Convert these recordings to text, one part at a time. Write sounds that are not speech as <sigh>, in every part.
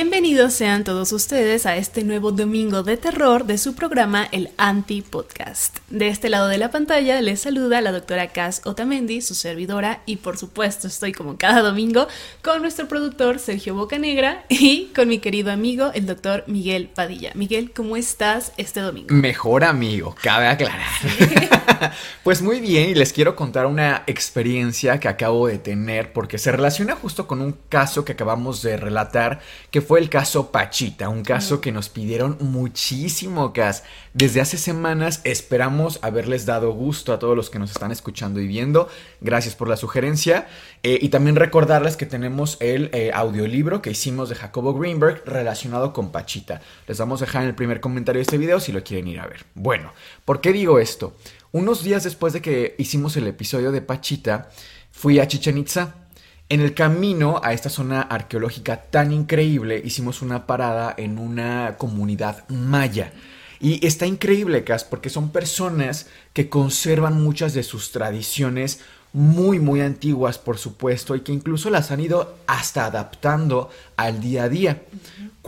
Bienvenidos sean todos ustedes a este nuevo domingo de terror de su programa El Anti Podcast. De este lado de la pantalla les saluda la doctora Cass Otamendi, su servidora, y por supuesto estoy como cada domingo con nuestro productor Sergio Bocanegra y con mi querido amigo el doctor Miguel Padilla. Miguel, ¿cómo estás este domingo? Mejor amigo, cabe aclarar. <laughs> pues muy bien, y les quiero contar una experiencia que acabo de tener porque se relaciona justo con un caso que acabamos de relatar que fue el caso Pachita, un caso que nos pidieron muchísimo, Cas. Desde hace semanas esperamos haberles dado gusto a todos los que nos están escuchando y viendo. Gracias por la sugerencia. Eh, y también recordarles que tenemos el eh, audiolibro que hicimos de Jacobo Greenberg relacionado con Pachita. Les vamos a dejar en el primer comentario de este video si lo quieren ir a ver. Bueno, ¿por qué digo esto? Unos días después de que hicimos el episodio de Pachita, fui a Chichen Itza en el camino a esta zona arqueológica tan increíble, hicimos una parada en una comunidad maya. Y está increíble, Cas, porque son personas que conservan muchas de sus tradiciones muy, muy antiguas, por supuesto, y que incluso las han ido hasta adaptando al día a día.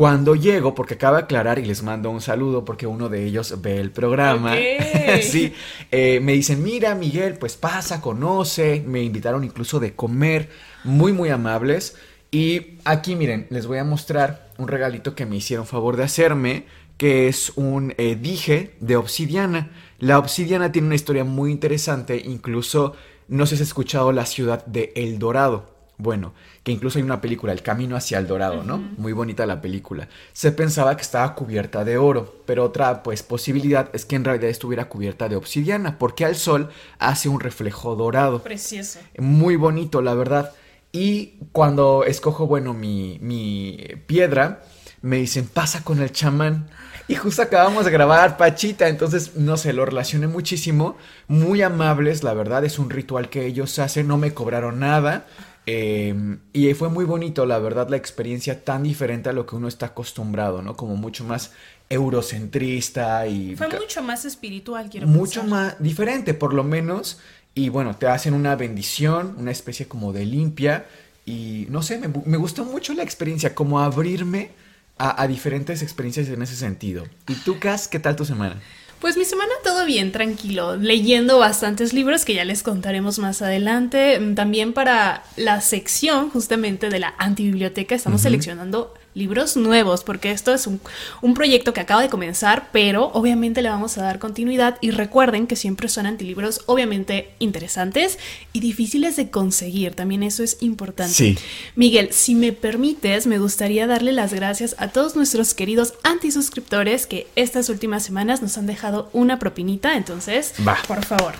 Cuando llego, porque acaba de aclarar y les mando un saludo porque uno de ellos ve el programa, <laughs> sí, eh, me dicen, mira Miguel, pues pasa, conoce, me invitaron incluso de comer, muy, muy amables. Y aquí miren, les voy a mostrar un regalito que me hicieron favor de hacerme, que es un eh, dije de obsidiana. La obsidiana tiene una historia muy interesante, incluso no sé si has escuchado la ciudad de El Dorado. Bueno, que incluso hay una película, El Camino hacia el Dorado, ¿no? Muy bonita la película. Se pensaba que estaba cubierta de oro, pero otra pues posibilidad es que en realidad estuviera cubierta de obsidiana, porque al sol hace un reflejo dorado. Precioso. Muy bonito, la verdad. Y cuando escojo, bueno, mi, mi piedra, me dicen, pasa con el chamán. Y justo acabamos de grabar Pachita, entonces no sé, lo relacioné muchísimo. Muy amables, la verdad, es un ritual que ellos hacen, no me cobraron nada. Em, y fue muy bonito, la verdad, la experiencia tan diferente a lo que uno está acostumbrado, ¿no? Como mucho más eurocentrista y... Fue mucho más espiritual, quiero Mucho pensar. más diferente, por lo menos. Y bueno, te hacen una bendición, una especie como de limpia. Y no sé, me, me gustó mucho la experiencia, como abrirme a, a, diferentes experiencias en ese sentido. ¿Y tú, Cas, qué tal tu semana? Pues mi semana todo bien, tranquilo, leyendo bastantes libros que ya les contaremos más adelante. También para la sección justamente de la antibiblioteca estamos uh -huh. seleccionando libros nuevos, porque esto es un, un, proyecto que acaba de comenzar, pero obviamente le vamos a dar continuidad y recuerden que siempre son antilibros obviamente interesantes y difíciles de conseguir, también eso es importante. Sí. Miguel, si me permites, me gustaría darle las gracias a todos nuestros queridos antisuscriptores que estas últimas semanas nos han dejado una propinita, entonces, Va. por favor.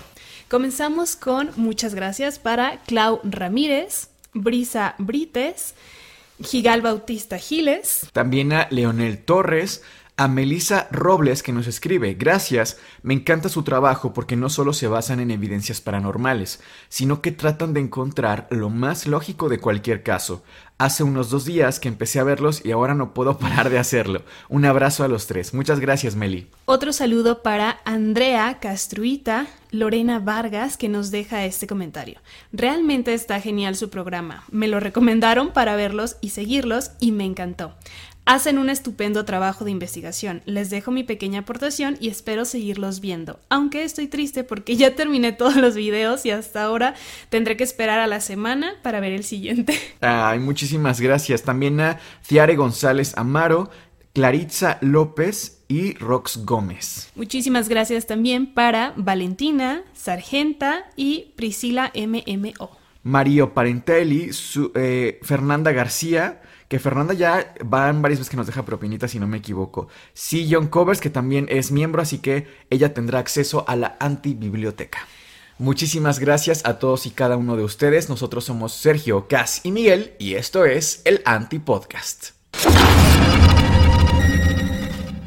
Comenzamos con muchas gracias para Clau Ramírez, Brisa Brites, Gigal Bautista Giles. También a Leonel Torres, a Melissa Robles que nos escribe, gracias, me encanta su trabajo porque no solo se basan en evidencias paranormales, sino que tratan de encontrar lo más lógico de cualquier caso. Hace unos dos días que empecé a verlos y ahora no puedo <laughs> parar de hacerlo. Un abrazo a los tres. Muchas gracias, Meli. Otro saludo para Andrea Castruita, Lorena Vargas, que nos deja este comentario. Realmente está genial su programa. Me lo recomendaron para verlos y seguirlos y me encantó. Hacen un estupendo trabajo de investigación. Les dejo mi pequeña aportación y espero seguirlos viendo. Aunque estoy triste porque ya terminé <laughs> todos los videos y hasta ahora tendré que esperar a la semana para ver el siguiente. <laughs> Ay, muchísimas gracias. También a Ciare González Amaro, Claritza López y Rox Gómez. Muchísimas gracias también para Valentina, Sargenta y Priscila MMO. Mario Parentelli, su, eh, Fernanda García, que Fernanda ya va en varias veces que nos deja propinitas si no me equivoco. Sí, John Covers, que también es miembro, así que ella tendrá acceso a la antibiblioteca. Muchísimas gracias a todos y cada uno de ustedes. Nosotros somos Sergio, Cas y Miguel y esto es el Anti Podcast.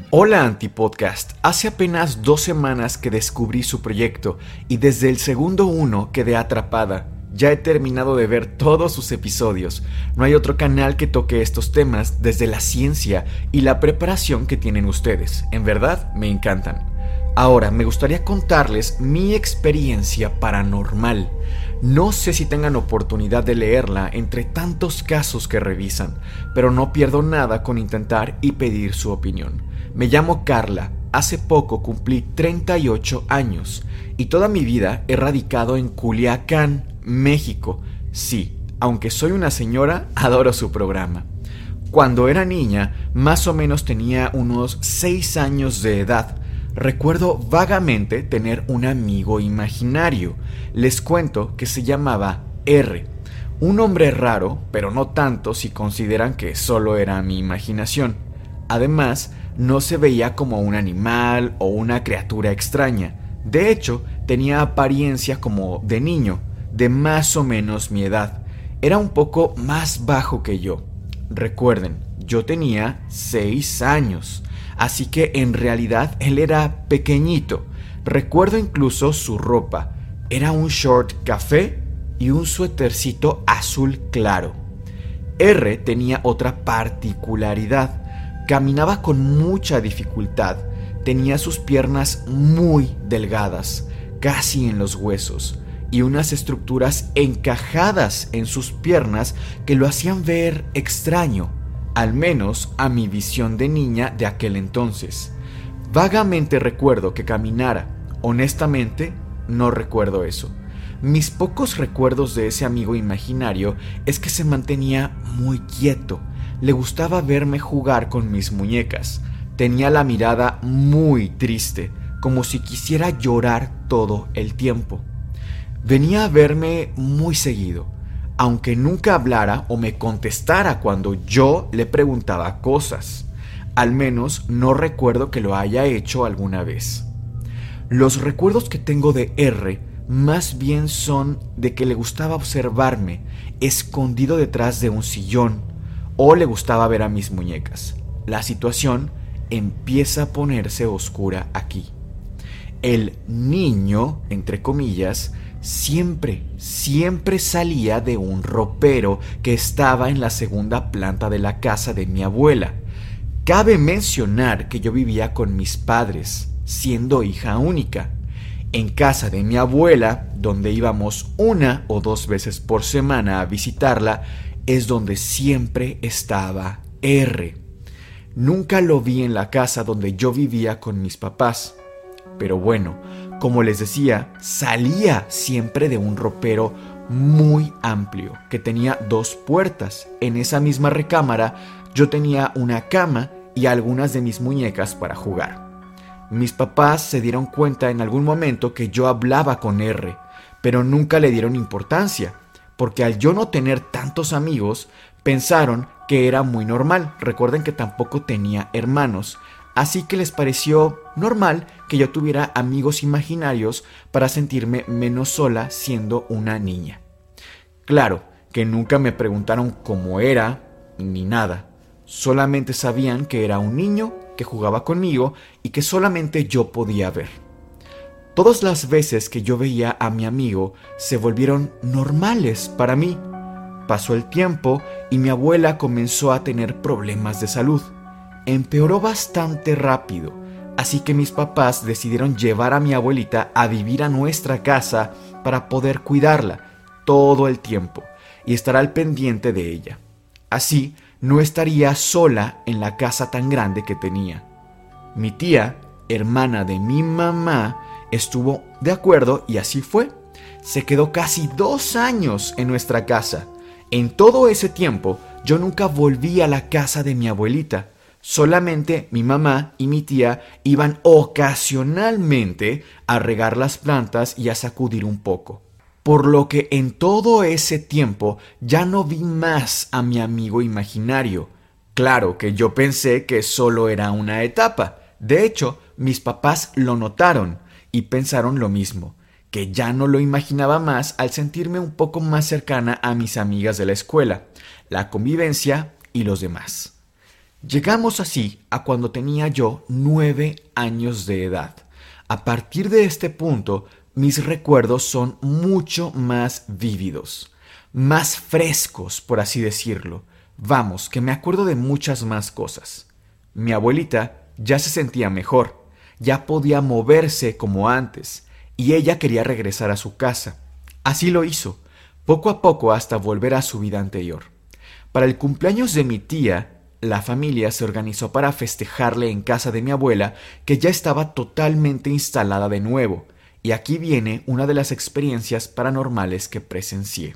Hola Antipodcast, hace apenas dos semanas que descubrí su proyecto y desde el segundo uno quedé atrapada. Ya he terminado de ver todos sus episodios. No hay otro canal que toque estos temas desde la ciencia y la preparación que tienen ustedes. En verdad, me encantan. Ahora, me gustaría contarles mi experiencia paranormal. No sé si tengan oportunidad de leerla entre tantos casos que revisan, pero no pierdo nada con intentar y pedir su opinión. Me llamo Carla. Hace poco cumplí 38 años y toda mi vida he radicado en Culiacán, México. Sí, aunque soy una señora, <laughs> adoro su programa. Cuando era niña, más o menos tenía unos 6 años de edad. Recuerdo vagamente tener un amigo imaginario. Les cuento que se llamaba R. Un hombre raro, pero no tanto si consideran que solo era mi imaginación. Además, no se veía como un animal o una criatura extraña. De hecho, tenía apariencia como de niño, de más o menos mi edad. Era un poco más bajo que yo. Recuerden, yo tenía 6 años, así que en realidad él era pequeñito. Recuerdo incluso su ropa. Era un short café y un suétercito azul claro. R tenía otra particularidad Caminaba con mucha dificultad, tenía sus piernas muy delgadas, casi en los huesos, y unas estructuras encajadas en sus piernas que lo hacían ver extraño, al menos a mi visión de niña de aquel entonces. Vagamente recuerdo que caminara, honestamente no recuerdo eso. Mis pocos recuerdos de ese amigo imaginario es que se mantenía muy quieto, le gustaba verme jugar con mis muñecas. Tenía la mirada muy triste, como si quisiera llorar todo el tiempo. Venía a verme muy seguido, aunque nunca hablara o me contestara cuando yo le preguntaba cosas. Al menos no recuerdo que lo haya hecho alguna vez. Los recuerdos que tengo de R más bien son de que le gustaba observarme escondido detrás de un sillón o le gustaba ver a mis muñecas. La situación empieza a ponerse oscura aquí. El niño, entre comillas, siempre, siempre salía de un ropero que estaba en la segunda planta de la casa de mi abuela. Cabe mencionar que yo vivía con mis padres, siendo hija única. En casa de mi abuela, donde íbamos una o dos veces por semana a visitarla, es donde siempre estaba R. Nunca lo vi en la casa donde yo vivía con mis papás. Pero bueno, como les decía, salía siempre de un ropero muy amplio que tenía dos puertas. En esa misma recámara yo tenía una cama y algunas de mis muñecas para jugar. Mis papás se dieron cuenta en algún momento que yo hablaba con R, pero nunca le dieron importancia porque al yo no tener tantos amigos, pensaron que era muy normal. Recuerden que tampoco tenía hermanos, así que les pareció normal que yo tuviera amigos imaginarios para sentirme menos sola siendo una niña. Claro, que nunca me preguntaron cómo era ni nada. Solamente sabían que era un niño que jugaba conmigo y que solamente yo podía ver. Todas las veces que yo veía a mi amigo se volvieron normales para mí. Pasó el tiempo y mi abuela comenzó a tener problemas de salud. Empeoró bastante rápido, así que mis papás decidieron llevar a mi abuelita a vivir a nuestra casa para poder cuidarla todo el tiempo y estar al pendiente de ella. Así no estaría sola en la casa tan grande que tenía. Mi tía, hermana de mi mamá, estuvo de acuerdo y así fue. Se quedó casi dos años en nuestra casa. En todo ese tiempo yo nunca volví a la casa de mi abuelita. Solamente mi mamá y mi tía iban ocasionalmente a regar las plantas y a sacudir un poco. por lo que en todo ese tiempo ya no vi más a mi amigo imaginario. Claro que yo pensé que solo era una etapa. De hecho, mis papás lo notaron y pensaron lo mismo, que ya no lo imaginaba más al sentirme un poco más cercana a mis amigas de la escuela, la convivencia y los demás. Llegamos así a cuando tenía yo nueve años de edad. A partir de este punto mis recuerdos son mucho más vívidos, más frescos, por así decirlo. Vamos, que me acuerdo de muchas más cosas. Mi abuelita ya se sentía mejor, ya podía moverse como antes, y ella quería regresar a su casa. Así lo hizo, poco a poco hasta volver a su vida anterior. Para el cumpleaños de mi tía, la familia se organizó para festejarle en casa de mi abuela, que ya estaba totalmente instalada de nuevo, y aquí viene una de las experiencias paranormales que presencié.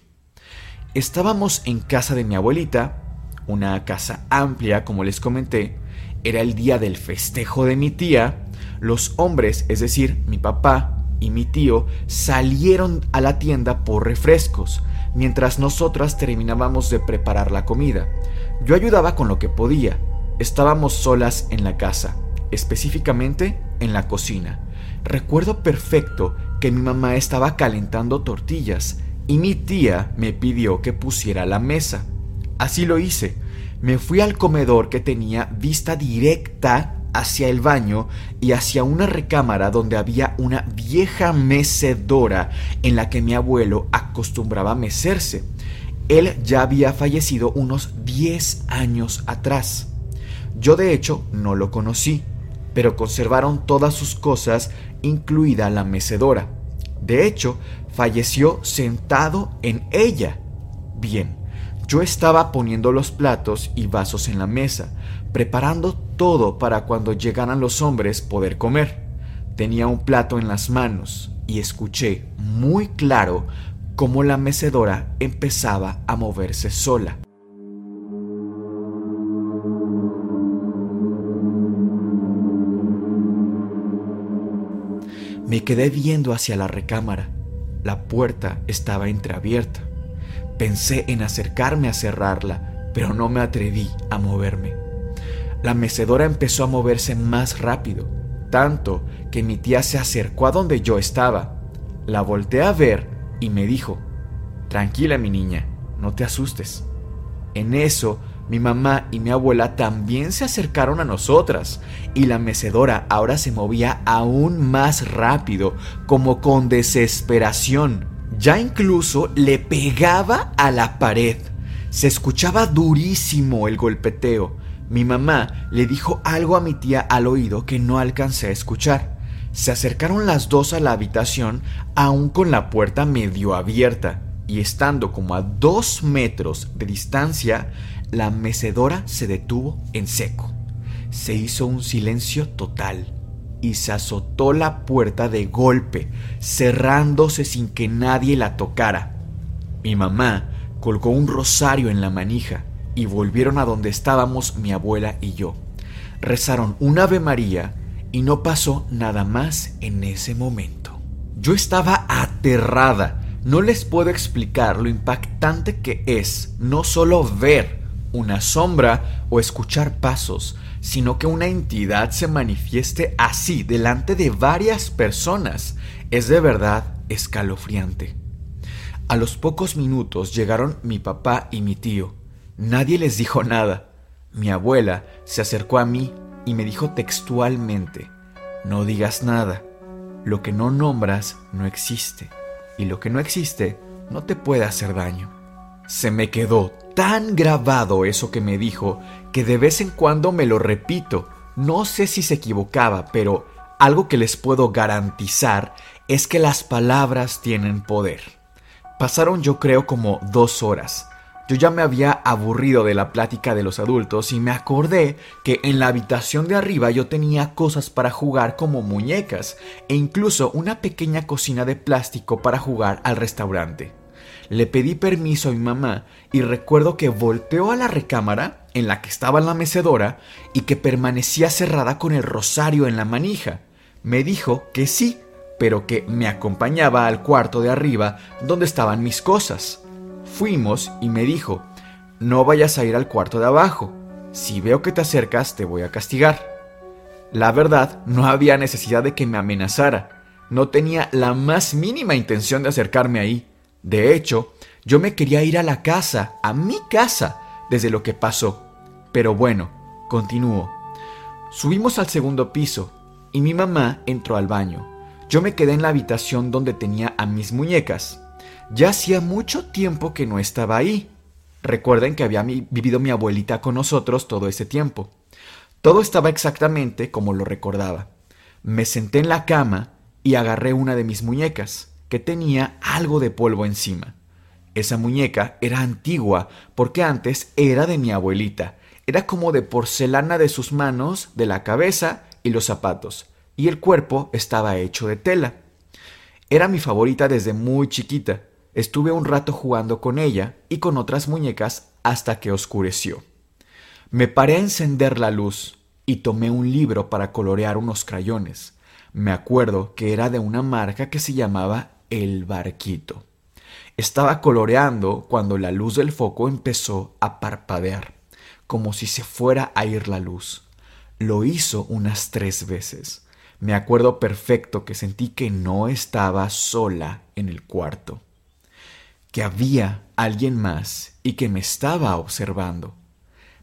Estábamos en casa de mi abuelita, una casa amplia como les comenté, era el día del festejo de mi tía, los hombres, es decir, mi papá y mi tío, salieron a la tienda por refrescos, mientras nosotras terminábamos de preparar la comida. Yo ayudaba con lo que podía. Estábamos solas en la casa, específicamente en la cocina. Recuerdo perfecto que mi mamá estaba calentando tortillas y mi tía me pidió que pusiera la mesa. Así lo hice. Me fui al comedor que tenía vista directa hacia el baño y hacia una recámara donde había una vieja mecedora en la que mi abuelo acostumbraba a mecerse. Él ya había fallecido unos 10 años atrás. Yo de hecho no lo conocí, pero conservaron todas sus cosas incluida la mecedora. De hecho, falleció sentado en ella. Bien, yo estaba poniendo los platos y vasos en la mesa, preparando todo para cuando llegaran los hombres poder comer. Tenía un plato en las manos y escuché muy claro cómo la mecedora empezaba a moverse sola. Me quedé viendo hacia la recámara. La puerta estaba entreabierta. Pensé en acercarme a cerrarla, pero no me atreví a moverme. La mecedora empezó a moverse más rápido, tanto que mi tía se acercó a donde yo estaba. La volteé a ver y me dijo, Tranquila mi niña, no te asustes. En eso mi mamá y mi abuela también se acercaron a nosotras y la mecedora ahora se movía aún más rápido, como con desesperación. Ya incluso le pegaba a la pared. Se escuchaba durísimo el golpeteo. Mi mamá le dijo algo a mi tía al oído que no alcancé a escuchar. Se acercaron las dos a la habitación, aún con la puerta medio abierta, y estando como a dos metros de distancia, la mecedora se detuvo en seco. Se hizo un silencio total y se azotó la puerta de golpe, cerrándose sin que nadie la tocara. Mi mamá colgó un rosario en la manija y volvieron a donde estábamos mi abuela y yo. Rezaron un Ave María y no pasó nada más en ese momento. Yo estaba aterrada. No les puedo explicar lo impactante que es no solo ver una sombra o escuchar pasos, sino que una entidad se manifieste así delante de varias personas. Es de verdad escalofriante. A los pocos minutos llegaron mi papá y mi tío. Nadie les dijo nada. Mi abuela se acercó a mí y me dijo textualmente, no digas nada. Lo que no nombras no existe, y lo que no existe no te puede hacer daño. Se me quedó tan grabado eso que me dijo que de vez en cuando me lo repito. No sé si se equivocaba, pero algo que les puedo garantizar es que las palabras tienen poder. Pasaron yo creo como dos horas. Yo ya me había aburrido de la plática de los adultos y me acordé que en la habitación de arriba yo tenía cosas para jugar como muñecas e incluso una pequeña cocina de plástico para jugar al restaurante. Le pedí permiso a mi mamá y recuerdo que volteó a la recámara en la que estaba la mecedora y que permanecía cerrada con el rosario en la manija. Me dijo que sí, pero que me acompañaba al cuarto de arriba donde estaban mis cosas. Fuimos y me dijo, no vayas a ir al cuarto de abajo. Si veo que te acercas, te voy a castigar. La verdad, no había necesidad de que me amenazara. No tenía la más mínima intención de acercarme ahí. De hecho, yo me quería ir a la casa, a mi casa, desde lo que pasó. Pero bueno, continúo. Subimos al segundo piso y mi mamá entró al baño. Yo me quedé en la habitación donde tenía a mis muñecas. Ya hacía mucho tiempo que no estaba ahí. Recuerden que había vivido mi abuelita con nosotros todo ese tiempo. Todo estaba exactamente como lo recordaba. Me senté en la cama y agarré una de mis muñecas, que tenía algo de polvo encima. Esa muñeca era antigua porque antes era de mi abuelita. Era como de porcelana de sus manos, de la cabeza y los zapatos, y el cuerpo estaba hecho de tela. Era mi favorita desde muy chiquita. Estuve un rato jugando con ella y con otras muñecas hasta que oscureció. Me paré a encender la luz y tomé un libro para colorear unos crayones. Me acuerdo que era de una marca que se llamaba El Barquito. Estaba coloreando cuando la luz del foco empezó a parpadear, como si se fuera a ir la luz. Lo hizo unas tres veces. Me acuerdo perfecto que sentí que no estaba sola en el cuarto, que había alguien más y que me estaba observando.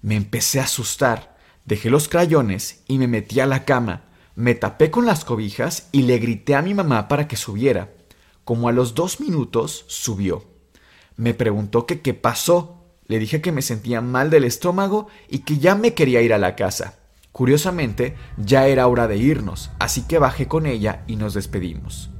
Me empecé a asustar, dejé los crayones y me metí a la cama, me tapé con las cobijas y le grité a mi mamá para que subiera. Como a los dos minutos subió. Me preguntó que qué pasó. Le dije que me sentía mal del estómago y que ya me quería ir a la casa. Curiosamente, ya era hora de irnos, así que bajé con ella y nos despedimos.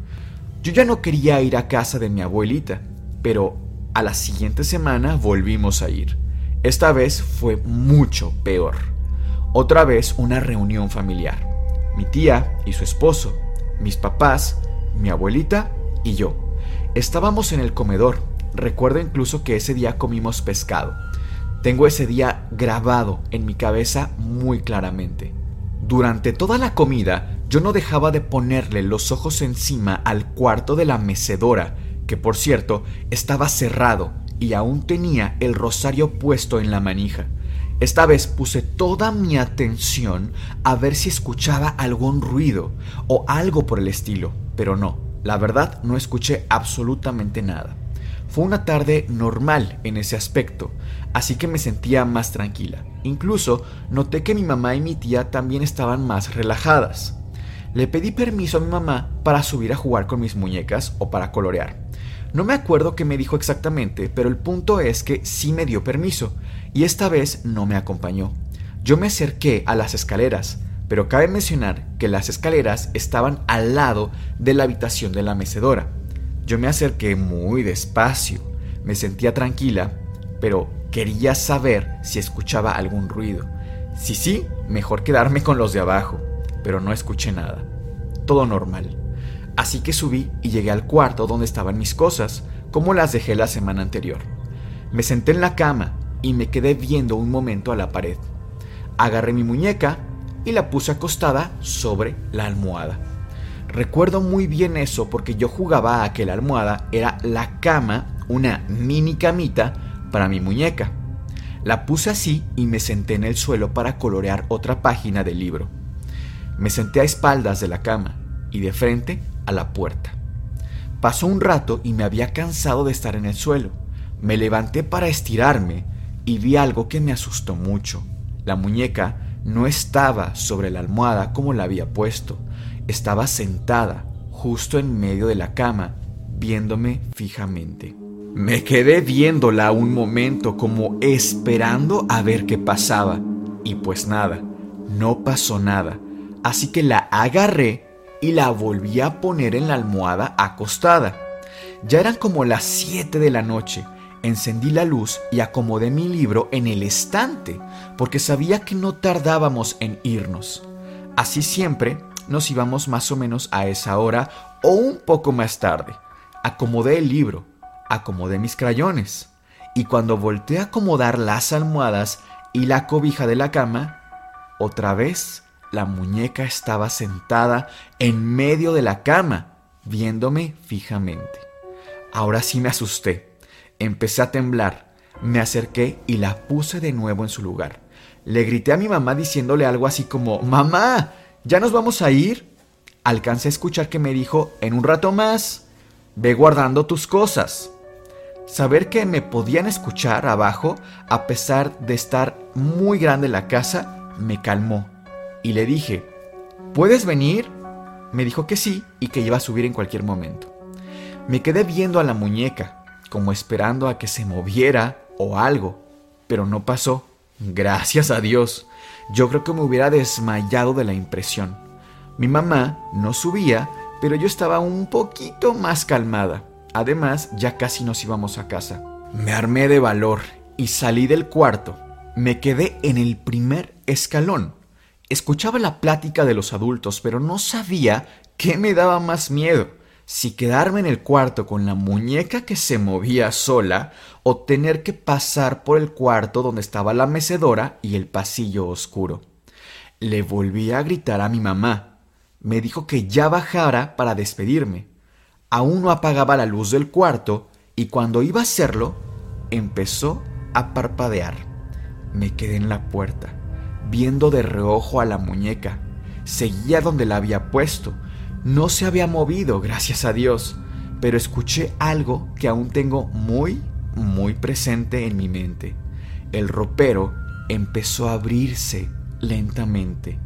Yo ya no quería ir a casa de mi abuelita, pero a la siguiente semana volvimos a ir. Esta vez fue mucho peor. Otra vez una reunión familiar. Mi tía y su esposo, mis papás, mi abuelita y yo. Estábamos en el comedor. Recuerdo incluso que ese día comimos pescado. Tengo ese día grabado en mi cabeza muy claramente. Durante toda la comida yo no dejaba de ponerle los ojos encima al cuarto de la mecedora, que por cierto estaba cerrado y aún tenía el rosario puesto en la manija. Esta vez puse toda mi atención a ver si escuchaba algún ruido o algo por el estilo, pero no, la verdad no escuché absolutamente nada. Fue una tarde normal en ese aspecto, así que me sentía más tranquila. Incluso noté que mi mamá y mi tía también estaban más relajadas. Le pedí permiso a mi mamá para subir a jugar con mis muñecas o para colorear. No me acuerdo qué me dijo exactamente, pero el punto es que sí me dio permiso, y esta vez no me acompañó. Yo me acerqué a las escaleras, pero cabe mencionar que las escaleras estaban al lado de la habitación de la mecedora. Yo me acerqué muy despacio, me sentía tranquila, pero quería saber si escuchaba algún ruido. Si sí, mejor quedarme con los de abajo, pero no escuché nada. Todo normal. Así que subí y llegué al cuarto donde estaban mis cosas, como las dejé la semana anterior. Me senté en la cama y me quedé viendo un momento a la pared. Agarré mi muñeca y la puse acostada sobre la almohada. Recuerdo muy bien eso porque yo jugaba a que la almohada era la cama, una mini camita para mi muñeca. La puse así y me senté en el suelo para colorear otra página del libro. Me senté a espaldas de la cama y de frente a la puerta. Pasó un rato y me había cansado de estar en el suelo. Me levanté para estirarme y vi algo que me asustó mucho. La muñeca no estaba sobre la almohada como la había puesto estaba sentada justo en medio de la cama, viéndome fijamente. Me quedé viéndola un momento como esperando a ver qué pasaba. Y pues nada, no pasó nada. Así que la agarré y la volví a poner en la almohada acostada. Ya eran como las 7 de la noche. Encendí la luz y acomodé mi libro en el estante, porque sabía que no tardábamos en irnos. Así siempre nos íbamos más o menos a esa hora o un poco más tarde. Acomodé el libro, acomodé mis crayones, y cuando volteé a acomodar las almohadas y la cobija de la cama, otra vez la muñeca estaba sentada en medio de la cama, viéndome fijamente. Ahora sí me asusté. Empecé a temblar. Me acerqué y la puse de nuevo en su lugar. Le grité a mi mamá diciéndole algo así como, Mamá, ¿ya nos vamos a ir? Alcancé a escuchar que me dijo, en un rato más, ve guardando tus cosas. Saber que me podían escuchar abajo, a pesar de estar muy grande la casa, me calmó. Y le dije, ¿puedes venir? Me dijo que sí y que iba a subir en cualquier momento. Me quedé viendo a la muñeca, como esperando a que se moviera o algo, pero no pasó. Gracias a Dios. Yo creo que me hubiera desmayado de la impresión. Mi mamá no subía, pero yo estaba un poquito más calmada. Además, ya casi nos íbamos a casa. Me armé de valor y salí del cuarto. Me quedé en el primer escalón. Escuchaba la plática de los adultos, pero no sabía qué me daba más miedo. Si quedarme en el cuarto con la muñeca que se movía sola o tener que pasar por el cuarto donde estaba la mecedora y el pasillo oscuro. Le volví a gritar a mi mamá. Me dijo que ya bajara para despedirme. Aún no apagaba la luz del cuarto y cuando iba a hacerlo, empezó a parpadear. Me quedé en la puerta, viendo de reojo a la muñeca. Seguía donde la había puesto. No se había movido, gracias a Dios, pero escuché algo que aún tengo muy, muy presente en mi mente. El ropero empezó a abrirse lentamente.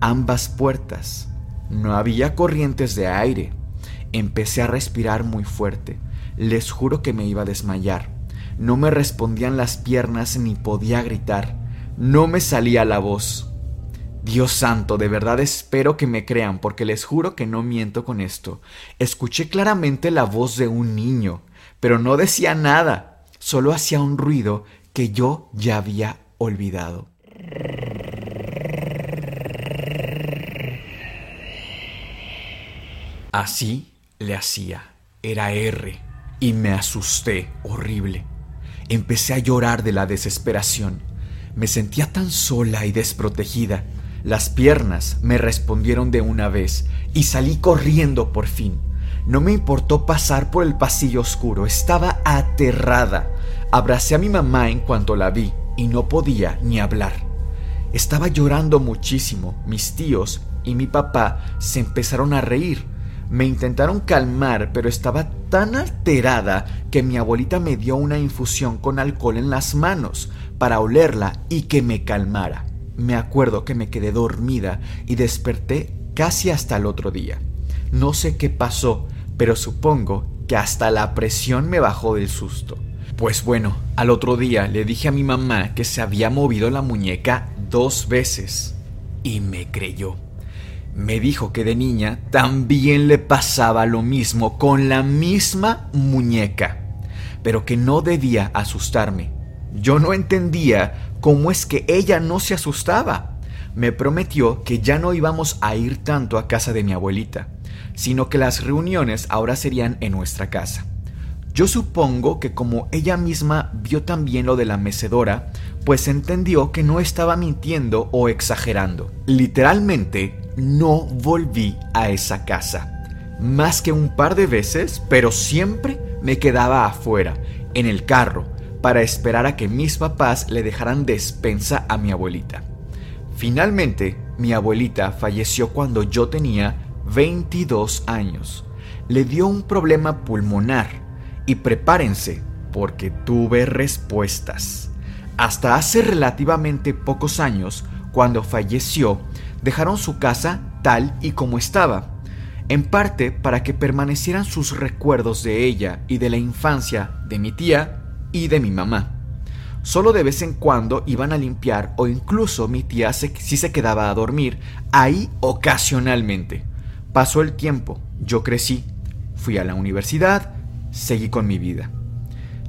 Ambas puertas. No había corrientes de aire Empecé a respirar muy fuerte. Les juro que me iba a desmayar. No me respondían las piernas ni podía gritar. No me salía la voz. Dios santo, de verdad espero que me crean, porque les juro que no miento con esto. Escuché claramente la voz de un niño, pero no decía nada, solo hacía un ruido que yo ya había olvidado. Así le hacía. Era R. Y me asusté horrible. Empecé a llorar de la desesperación. Me sentía tan sola y desprotegida. Las piernas me respondieron de una vez y salí corriendo por fin. No me importó pasar por el pasillo oscuro, estaba aterrada. Abracé a mi mamá en cuanto la vi y no podía ni hablar. Estaba llorando muchísimo. Mis tíos y mi papá se empezaron a reír me intentaron calmar, pero estaba tan alterada que mi abuelita me dio una infusión con alcohol en las manos para olerla y que me calmara. Me acuerdo que me quedé dormida y desperté casi hasta el otro día. No sé qué pasó, pero supongo que hasta la presión me bajó del susto. Pues bueno, al otro día le dije a mi mamá que se había movido la muñeca dos veces y me creyó. Me dijo que de niña también le pasaba lo mismo con la misma muñeca, pero que no debía asustarme. Yo no entendía cómo es que ella no se asustaba. Me prometió que ya no íbamos a ir tanto a casa de mi abuelita, sino que las reuniones ahora serían en nuestra casa. Yo supongo que como ella misma vio también lo de la mecedora, pues entendió que no estaba mintiendo o exagerando. Literalmente, no volví a esa casa. Más que un par de veces, pero siempre me quedaba afuera, en el carro, para esperar a que mis papás le dejaran despensa a mi abuelita. Finalmente, mi abuelita falleció cuando yo tenía 22 años. Le dio un problema pulmonar y prepárense porque tuve respuestas. Hasta hace relativamente pocos años, cuando falleció, dejaron su casa tal y como estaba, en parte para que permanecieran sus recuerdos de ella y de la infancia de mi tía y de mi mamá. Solo de vez en cuando iban a limpiar o incluso mi tía si se quedaba a dormir ahí ocasionalmente. Pasó el tiempo, yo crecí, fui a la universidad, seguí con mi vida.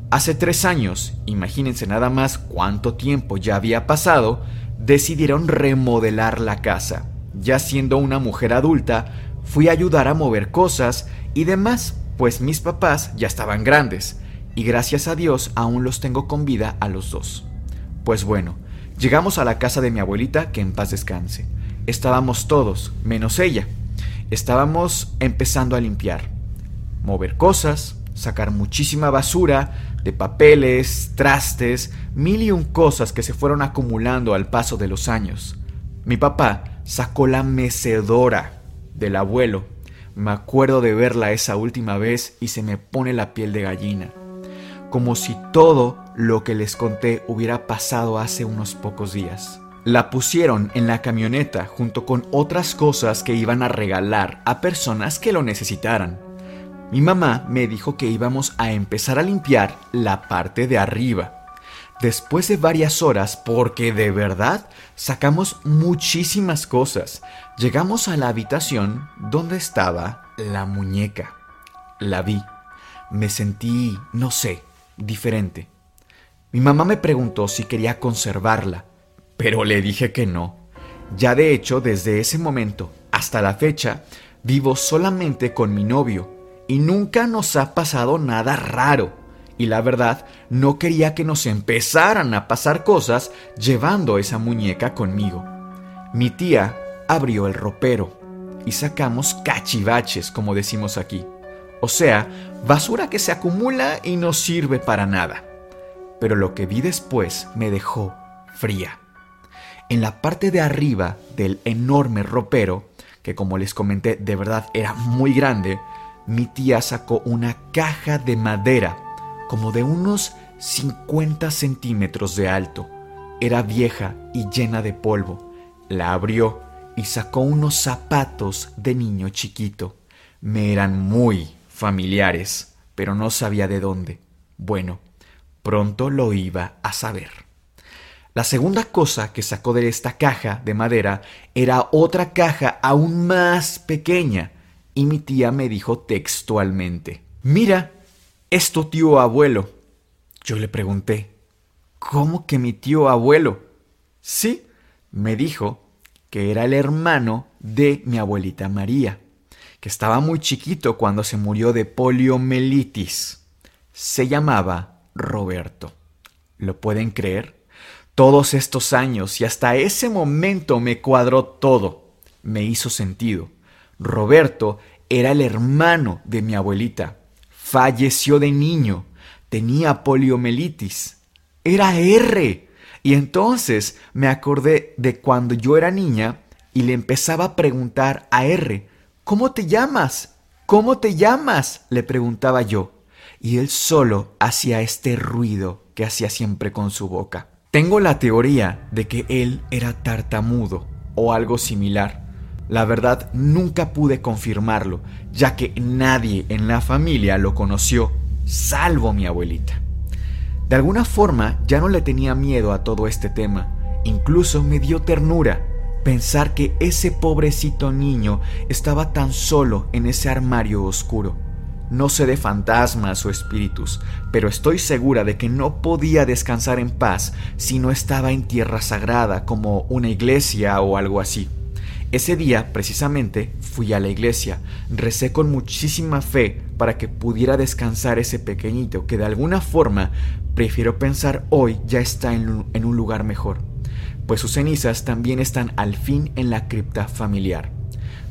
Hace tres años, imagínense nada más cuánto tiempo ya había pasado, decidieron remodelar la casa. Ya siendo una mujer adulta, fui a ayudar a mover cosas y demás, pues mis papás ya estaban grandes, y gracias a Dios aún los tengo con vida a los dos. Pues bueno, llegamos a la casa de mi abuelita, que en paz descanse. Estábamos todos, menos ella. Estábamos empezando a limpiar, mover cosas, sacar muchísima basura de papeles, trastes, mil y un cosas que se fueron acumulando al paso de los años. Mi papá sacó la mecedora del abuelo. Me acuerdo de verla esa última vez y se me pone la piel de gallina. Como si todo lo que les conté hubiera pasado hace unos pocos días. La pusieron en la camioneta junto con otras cosas que iban a regalar a personas que lo necesitaran. Mi mamá me dijo que íbamos a empezar a limpiar la parte de arriba. Después de varias horas, porque de verdad sacamos muchísimas cosas, llegamos a la habitación donde estaba la muñeca. La vi. Me sentí, no sé, diferente. Mi mamá me preguntó si quería conservarla, pero le dije que no. Ya de hecho, desde ese momento hasta la fecha, vivo solamente con mi novio y nunca nos ha pasado nada raro. Y la verdad, no quería que nos empezaran a pasar cosas llevando esa muñeca conmigo. Mi tía abrió el ropero y sacamos cachivaches, como decimos aquí. O sea, basura que se acumula y no sirve para nada. Pero lo que vi después me dejó fría. En la parte de arriba del enorme ropero, que como les comenté de verdad era muy grande, mi tía sacó una caja de madera, como de unos 50 centímetros de alto. Era vieja y llena de polvo. La abrió y sacó unos zapatos de niño chiquito. Me eran muy familiares, pero no sabía de dónde. Bueno, pronto lo iba a saber. La segunda cosa que sacó de esta caja de madera era otra caja aún más pequeña, y mi tía me dijo textualmente, mira, es tu tío abuelo. Yo le pregunté, ¿cómo que mi tío abuelo? Sí, me dijo que era el hermano de mi abuelita María, estaba muy chiquito cuando se murió de poliomielitis. Se llamaba Roberto. ¿Lo pueden creer? Todos estos años y hasta ese momento me cuadró todo. Me hizo sentido. Roberto era el hermano de mi abuelita. Falleció de niño. Tenía poliomielitis. Era R. Y entonces me acordé de cuando yo era niña y le empezaba a preguntar a R, ¿cómo te llamas? ¿Cómo te llamas? le preguntaba yo. Y él solo hacía este ruido que hacía siempre con su boca. Tengo la teoría de que él era tartamudo o algo similar la verdad nunca pude confirmarlo, ya que nadie en la familia lo conoció, salvo mi abuelita. De alguna forma ya no le tenía miedo a todo este tema, incluso me dio ternura pensar que ese pobrecito niño estaba tan solo en ese armario oscuro. No sé de fantasmas o espíritus, pero estoy segura de que no podía descansar en paz si no estaba en tierra sagrada como una iglesia o algo así. Ese día, precisamente, fui a la iglesia, recé con muchísima fe para que pudiera descansar ese pequeñito que de alguna forma prefiero pensar hoy ya está en, un lugar mejor, pues sus cenizas también están al fin en la cripta familiar.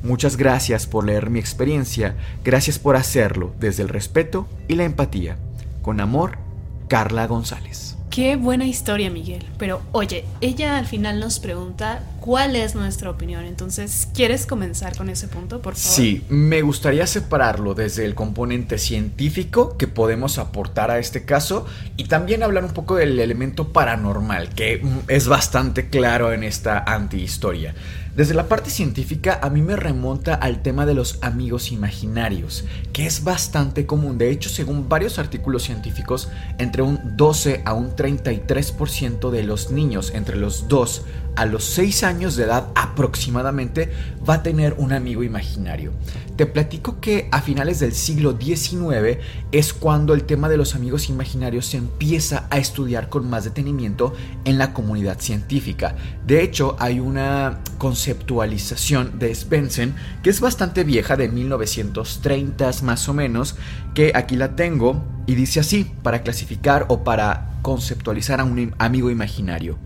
Muchas gracias por leer mi experiencia, gracias por hacerlo desde el respeto y la empatía. Con amor, Carla González. Qué buena historia, Miguel. Pero oye, ella al final nos pregunta cuál es nuestra opinión. Entonces, ¿quieres comenzar con ese punto, por favor? Sí, me gustaría separarlo desde el componente científico que podemos aportar a este caso y también hablar un poco del elemento paranormal, que es bastante claro en esta antihistoria. Desde la parte científica a mí me remonta al tema de los amigos imaginarios, que es bastante común. De hecho, según varios artículos científicos, entre un 12 a un 33% de los niños entre los 2 a los 6 años de edad aproximadamente va a tener un amigo imaginario. Te platico que a finales del siglo XIX es cuando el tema de los amigos imaginarios se empieza a estudiar con más detenimiento en la comunidad científica. De hecho, hay una conceptualización de Svensson que es bastante vieja, de 1930 más o menos, que aquí la tengo y dice así, para clasificar o para conceptualizar a un amigo imaginario.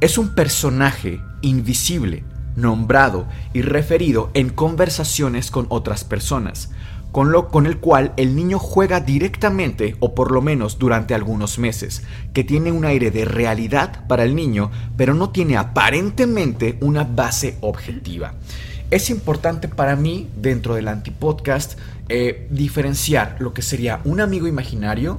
Es un personaje invisible, nombrado y referido en conversaciones con otras personas, con, lo, con el cual el niño juega directamente o por lo menos durante algunos meses, que tiene un aire de realidad para el niño, pero no tiene aparentemente una base objetiva. Es importante para mí, dentro del antipodcast, eh, diferenciar lo que sería un amigo imaginario,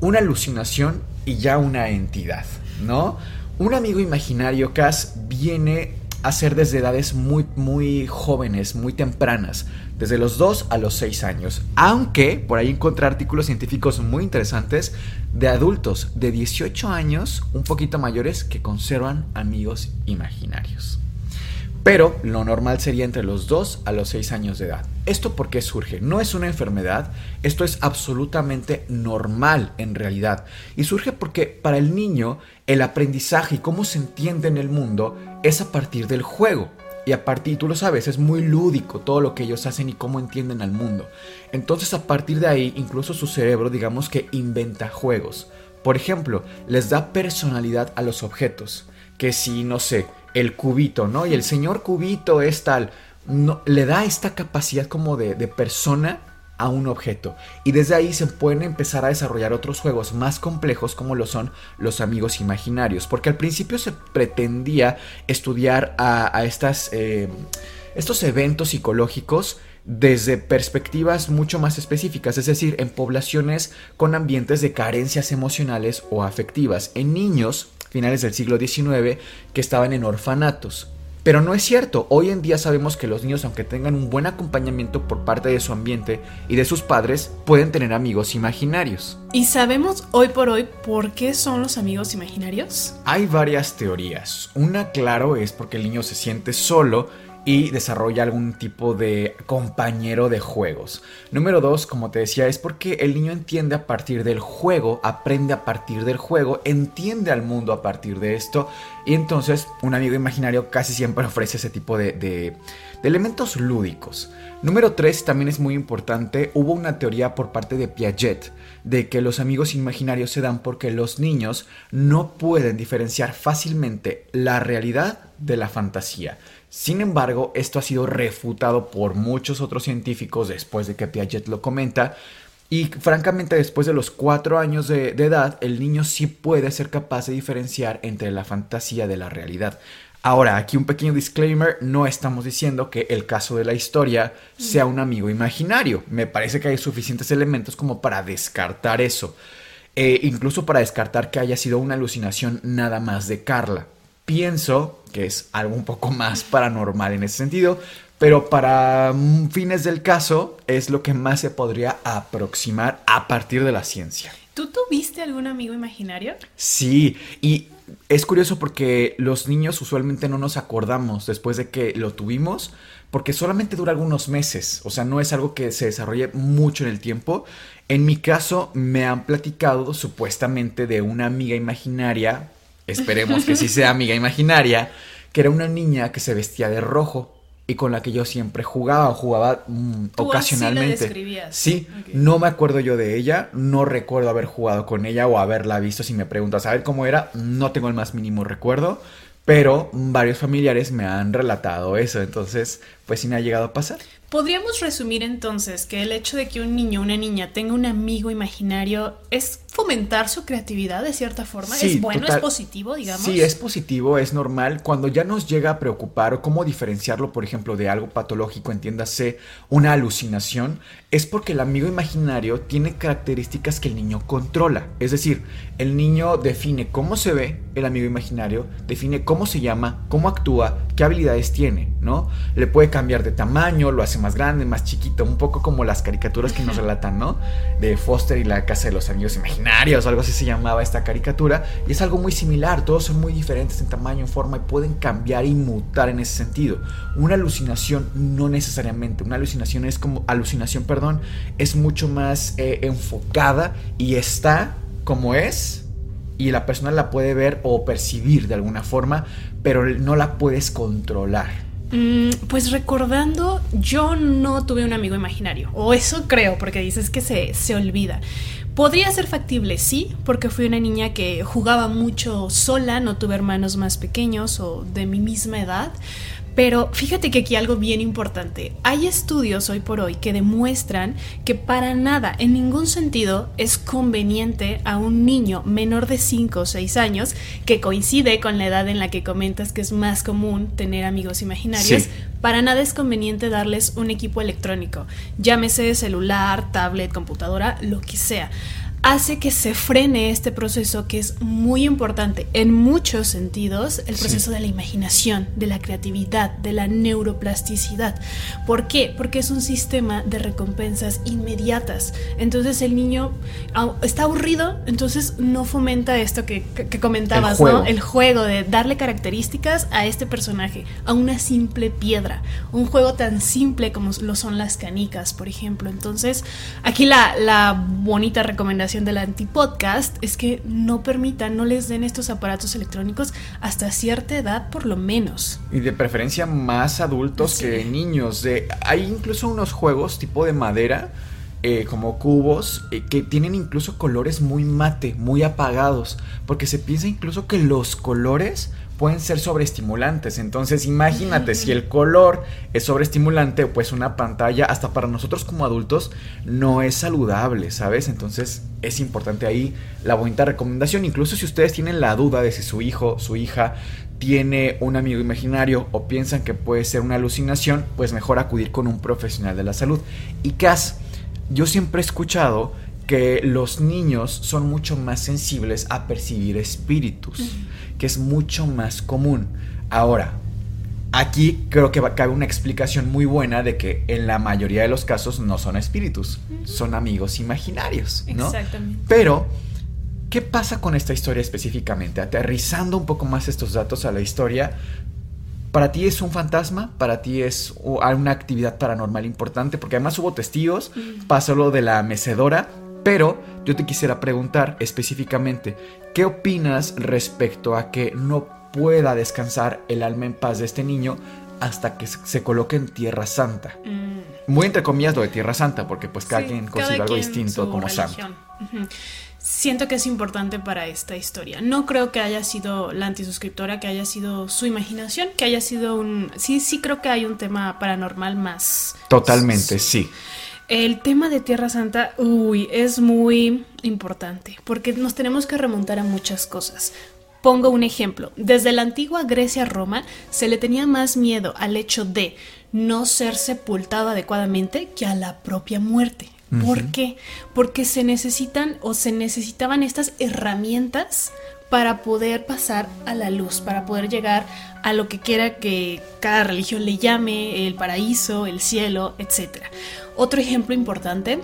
una alucinación y ya una entidad, ¿no? Un amigo imaginario, Cas, viene a ser desde edades muy, muy jóvenes, muy tempranas, desde los 2 a los 6 años. Aunque por ahí encontré artículos científicos muy interesantes de adultos de 18 años, un poquito mayores, que conservan amigos imaginarios. Pero lo normal sería entre los 2 a los 6 años de edad. ¿Esto por qué surge? No es una enfermedad, esto es absolutamente normal en realidad. Y surge porque para el niño el aprendizaje y cómo se entiende en el mundo es a partir del juego. Y a partir, tú lo sabes, es muy lúdico todo lo que ellos hacen y cómo entienden al mundo. Entonces a partir de ahí, incluso su cerebro, digamos que inventa juegos. Por ejemplo, les da personalidad a los objetos. Que si, no sé, el cubito, ¿no? Y el señor cubito es tal, no, le da esta capacidad como de, de persona a un objeto. Y desde ahí se pueden empezar a desarrollar otros juegos más complejos como lo son los amigos imaginarios. Porque al principio se pretendía estudiar a, estas, eh, estos eventos psicológicos desde perspectivas mucho más específicas, es decir, en poblaciones con ambientes de carencias emocionales o afectivas, en niños finales del siglo XIX que estaban en orfanatos. Pero no es cierto, hoy en día sabemos que los niños, aunque tengan un buen acompañamiento por parte de su ambiente y de sus padres, pueden tener amigos imaginarios. ¿Y sabemos hoy por hoy por qué son los amigos imaginarios? Hay varias teorías. Una, claro, es porque el niño se siente solo y desarrolla algún tipo de compañero de juegos. Número dos, como te decía, es porque el niño entiende a partir del juego, aprende a partir del juego, entiende al mundo a partir de esto y entonces un amigo imaginario casi siempre ofrece ese tipo de, de, elementos lúdicos. Número tres, también es muy importante, hubo una teoría por parte de Piaget de que los amigos imaginarios se dan porque los niños no pueden diferenciar fácilmente la realidad de la fantasía. Sin embargo, esto ha sido refutado por muchos otros científicos después de que Piaget lo comenta. Y francamente, después de los cuatro años de, edad, el niño sí puede ser capaz de diferenciar entre la fantasía de la realidad. Ahora, aquí un pequeño disclaimer, no estamos diciendo que el caso de la historia sea un amigo imaginario. Me parece que hay suficientes elementos como para descartar eso. Eh, incluso para descartar que haya sido una alucinación nada más de Carla. Pienso que es algo un poco más paranormal en ese sentido, pero para fines del caso es lo que más se podría aproximar a partir de la ciencia. ¿Tú tuviste algún amigo imaginario? Sí, y es curioso porque los niños usualmente no nos acordamos después de que lo tuvimos, porque solamente dura algunos meses, o sea, no es algo que se desarrolle mucho en el tiempo. En mi caso, me han platicado supuestamente de una amiga imaginaria esperemos que sí sea amiga imaginaria, que era una niña que se vestía de rojo y con la que yo siempre jugaba o jugaba mm, ocasionalmente. sí, no me acuerdo yo de ella, no recuerdo haber jugado con ella o haberla visto. Si me preguntas a ver cómo era, no tengo el más mínimo recuerdo, pero varios familiares me han relatado eso, entonces pues sí me ha llegado a pasar. Podríamos resumir entonces que el hecho de que un niño o una niña tenga un amigo imaginario es fomentar su creatividad de cierta forma. ¿Es bueno? ¿Es positivo, digamos? Sí, es positivo, es normal. Cuando ya nos llega a preocupar o cómo diferenciarlo, por ejemplo, de algo patológico, entiéndase una alucinación, es porque el amigo imaginario tiene características que el niño controla. Es decir, el niño define cómo se ve el amigo imaginario, define cómo se llama, cómo actúa, qué habilidades tiene, ¿no? Le puede cambiar de tamaño, lo hace más grande, más chiquito, un poco como las caricaturas que nos relatan, ¿no? De Foster y la casa de los amigos imaginarios, algo así se llamaba esta caricatura, y es algo muy similar, todos son muy diferentes en tamaño, en forma y pueden cambiar y mutar en ese sentido. Una alucinación no necesariamente, una alucinación es como alucinación, perdón, es mucho más eh, enfocada y está como es y la persona la puede ver o percibir de alguna forma, pero no la puedes controlar. Mm, pues recordando, yo no tuve un amigo imaginario, o eso creo, porque dices que se, se olvida. Podría ser factible, sí, porque fui una niña que jugaba mucho sola, no tuve hermanos más pequeños o de mi misma edad, pero fíjate que aquí algo bien importante. Hay estudios hoy por hoy que demuestran que para nada, en ningún sentido, es conveniente a un niño menor de 5 o 6 años, que coincide con la edad en la que comentas que es más común tener amigos imaginarios, Sí. para nada es conveniente darles un equipo electrónico, llámese celular, tablet, computadora, lo que sea. Hace que se frene este proceso que es muy importante en muchos sentidos, el Sí. proceso de la imaginación, de la creatividad, de la neuroplasticidad. ¿Por qué? Porque es un sistema de recompensas inmediatas. Entonces el niño está aburrido, entonces no fomenta esto que, que- comentabas, El juego. ¿no? El juego de darle características a este personaje, a una simple piedra, un juego tan simple como lo son las canicas, por ejemplo. Entonces, aquí la, la bonita recomendación del antipodcast es que no permitan, no les den estos aparatos electrónicos hasta cierta edad por lo menos. Y de preferencia más adultos Sí. que niños. De, hay incluso unos juegos tipo de madera, eh, como cubos, eh, que tienen incluso colores muy mate, muy apagados. Porque se piensa incluso que los colores pueden ser sobreestimulantes. Entonces imagínate, si el color es sobreestimulante, pues una pantalla, hasta para nosotros como adultos, no es saludable, ¿sabes? Entonces es importante ahí la bonita recomendación. Incluso si ustedes tienen la duda de si su hijo, su hija, tiene un amigo imaginario o piensan que puede ser una alucinación, pues mejor acudir con un profesional de la salud. Y Cas, yo siempre he escuchado que los niños son mucho más sensibles a percibir espíritus, que es mucho más común. Ahora, aquí creo que va- cabe una explicación muy buena de que en la mayoría de los casos no son espíritus, son amigos imaginarios, ¿no? Exactamente. Pero, ¿qué pasa con esta historia específicamente? Aterrizando un poco más estos datos a la historia, ¿para ti es un fantasma? ¿Para ti es una actividad paranormal importante? Porque además hubo testigos, pasó lo de la mecedora, pero yo te quisiera preguntar específicamente, ¿qué opinas respecto a que no pueda descansar el alma en paz de este niño hasta que se- coloque en Tierra Santa? Muy entre comillas lo de Tierra Santa, porque pues cada Sí, quien considera algo distinto como santo. Siento que es importante para esta historia. No creo que haya sido la antisuscriptora, que haya sido su imaginación, que haya sido un... Sí, sí creo que hay un tema paranormal más... Totalmente, sí. El tema de Tierra Santa, uy, es muy importante, porque nos tenemos que remontar a muchas cosas. Pongo un ejemplo. Desde la antigua Grecia-Roma se le tenía más miedo al hecho de no ser sepultado adecuadamente que a la propia muerte. ¿Por qué? Porque se necesitan o se necesitaban estas herramientas para poder pasar a la luz, para poder llegar a lo que quiera que cada religión le llame, el paraíso, el cielo, etc. Otro ejemplo importante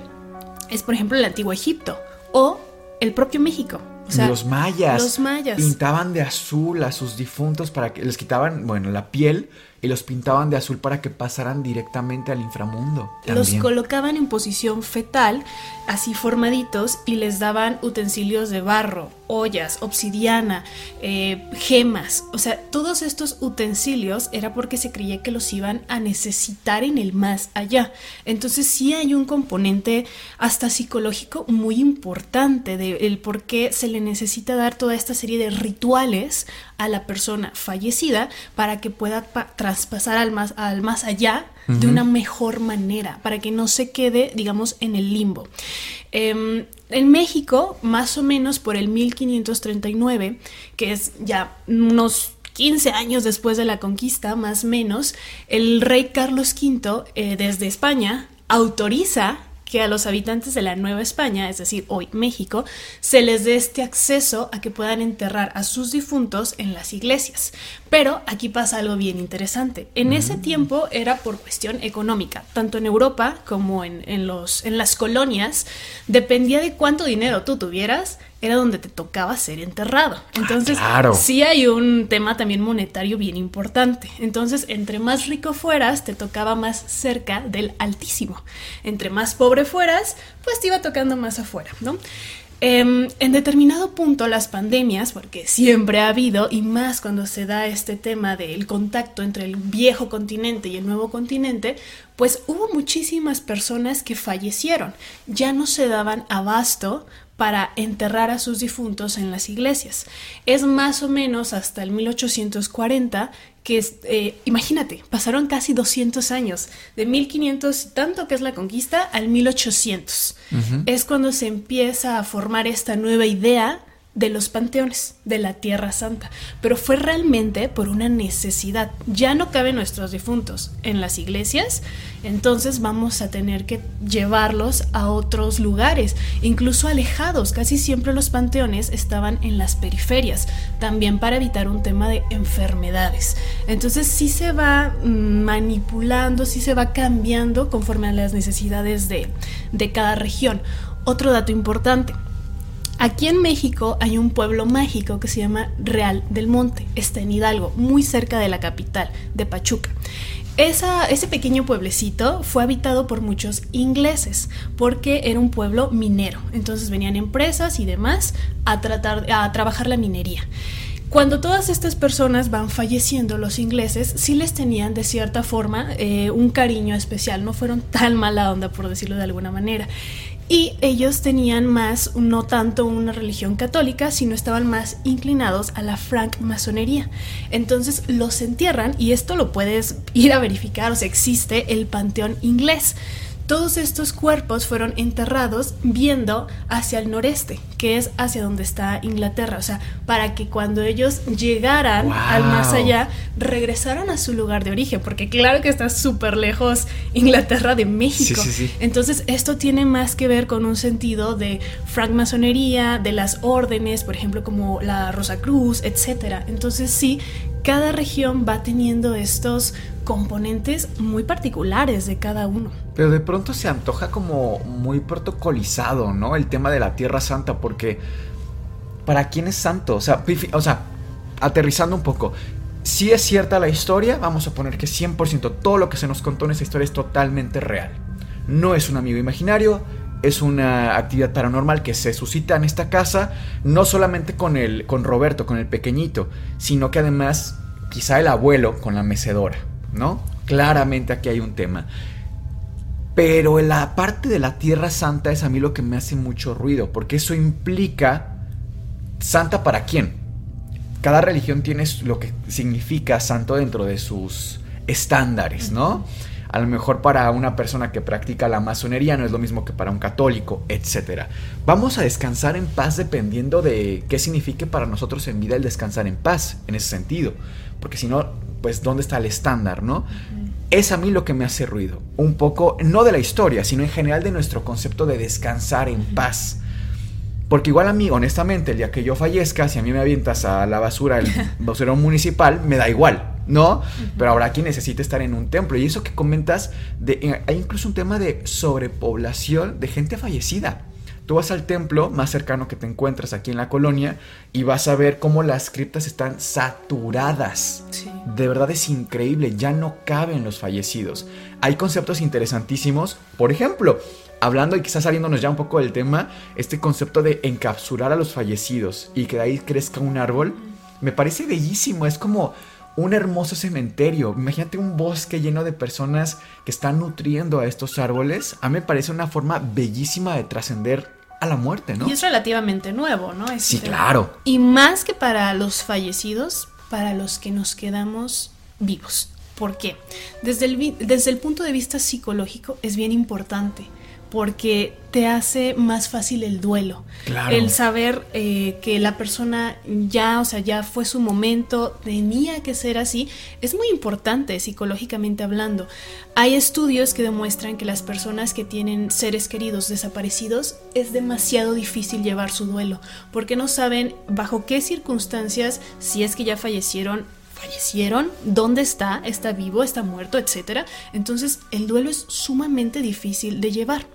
es, por ejemplo, el antiguo Egipto o el propio México. O sea, los mayas. Los mayas. Pintaban de azul a sus difuntos para que les quitaban, bueno, la piel y los pintaban de azul para que pasaran directamente al inframundo. Los también. colocaban en posición fetal, así formaditos, y les daban utensilios de barro, ollas, obsidiana, eh, gemas. O sea, todos estos utensilios era porque se creía que los iban a necesitar en el más allá. Entonces sí hay un componente hasta psicológico muy importante del por qué se le necesita dar toda esta serie de rituales a la persona fallecida para que pueda pa- traspasar al más, al más allá de una mejor manera, para que no se quede, digamos, en el limbo. Em, en México, más o menos por el 1539, que es ya unos 15 años después de la conquista, más o menos, el rey Carlos V eh, desde España autoriza que a los habitantes de la Nueva España, es decir, hoy México, se les dé este acceso a que puedan enterrar a sus difuntos en las iglesias. Pero aquí pasa algo bien interesante. En ese tiempo era por cuestión económica, tanto en Europa como en, en los, en las colonias, dependía de cuánto dinero tú tuvieras, era donde te tocaba ser enterrado. Entonces, claro. sí hay un tema también monetario bien importante. Entonces, entre más rico fueras, te tocaba más cerca del altísimo. Entre más pobre fueras, pues te iba tocando más afuera, ¿no? Em, en determinado punto las pandemias, porque siempre ha habido, y más cuando se da este tema del contacto entre el viejo continente y el nuevo continente, pues hubo muchísimas personas que fallecieron, ya no se daban abasto para enterrar a sus difuntos en las iglesias. Es más o menos hasta el 1840 que, eh, imagínate, pasaron casi 200 años, de 1500 tanto que es la conquista al 1800. Es cuando se empieza a formar esta nueva idea de los panteones, de la Tierra Santa, pero fue realmente por una necesidad. Ya no caben nuestros difuntos en las iglesias, entonces vamos a tener que llevarlos a otros lugares, incluso alejados. Casi siempre los panteones estaban en las periferias, también para evitar un tema de enfermedades. Entonces sí se va mm, manipulando, sí se va cambiando conforme a las necesidades de, de cada región. Otro dato importante, Aquí en México hay un pueblo mágico que se llama Real del Monte, está en Hidalgo, muy cerca de la capital, de Pachuca. ese pequeño pueblecito fue habitado por muchos ingleses porque era un pueblo minero. Entonces venían empresas y demás a, tratar, a trabajar la minería. Cuando todas estas personas van falleciendo, los ingleses sí les tenían de cierta forma eh, un cariño especial, no fueron tan mala onda por decirlo de alguna manera y ellos tenían más, no tanto una religión católica, sino estaban más inclinados a la francmasonería. Entonces los entierran y esto lo puedes ir a verificar, o sea, existe el panteón inglés. Todos estos cuerpos fueron enterrados viendo hacia el noreste, que es hacia donde está Inglaterra, o sea, para que cuando ellos llegaran al más allá, regresaran a su lugar de origen, porque claro que está súper lejos Inglaterra de México. Entonces, esto tiene más que ver con un sentido de francmasonería, de las órdenes, por ejemplo, como la Rosa Cruz, etc. Entonces, sí, cada región va teniendo estos componentes muy particulares de cada uno. Pero de pronto se antoja como muy protocolizado, ¿no? El tema de la Tierra Santa, porque ¿para quién es santo? O sea, aterrizando un poco, si es cierta la historia, vamos a poner que 100% todo lo que se nos contó en esa historia es totalmente real. No es un amigo imaginario, es una actividad paranormal que se suscita en esta casa, no solamente con el con Roberto, con el pequeñito, sino que además quizá el abuelo con la mecedora. ¿no? Claramente aquí hay un tema. Pero la parte de la Tierra Santa es a mí lo que me hace mucho ruido, porque eso implica santa para quién. Cada religión tiene lo que significa santo dentro de sus estándares, ¿no? A lo mejor para una persona que practica la masonería no es lo mismo que para un católico, etc. Vamos a descansar en paz dependiendo de qué signifique para nosotros en vida el descansar en paz, en ese sentido. Porque si no, pues dónde está el estándar, ¿no? Es a mí lo que me hace ruido. Un poco, no de la historia, sino en general de nuestro concepto de descansar en paz. Porque igual a mí, honestamente, el día que yo fallezca, si a mí me avientas a la basura el <laughs> basurero municipal, me da igual, ¿no? Pero habrá quien necesite estar en un templo. Y eso que comentas, de, eh, hay incluso un tema de sobrepoblación de gente fallecida. Tú vas al templo más cercano que te encuentras aquí en la colonia y vas a ver cómo las criptas están saturadas. De verdad es increíble, ya no caben los fallecidos. Hay conceptos interesantísimos, por ejemplo, hablando y quizás saliéndonos ya un poco del tema, este concepto de encapsular a los fallecidos y que de ahí crezca un árbol, me parece bellísimo, es como un hermoso cementerio. Imagínate un bosque lleno de personas que están nutriendo a estos árboles. A mí me parece una forma bellísima de trascender a la muerte, ¿no? Y es relativamente nuevo, ¿no? sí, claro. Y más que para los fallecidos, para los que nos quedamos vivos. ¿Por qué? Desde el, desde el punto de vista psicológico es bien importante porque te hace más fácil el duelo. El saber eh, que la persona ya, o sea, ya fue su momento, tenía que ser así, es muy importante psicológicamente hablando. Hay estudios que demuestran que las personas que tienen seres queridos desaparecidos es demasiado difícil llevar su duelo, porque no saben bajo qué circunstancias, si es que ya fallecieron, fallecieron, dónde está, está vivo, está muerto, etc. Entonces el duelo es sumamente difícil de llevar.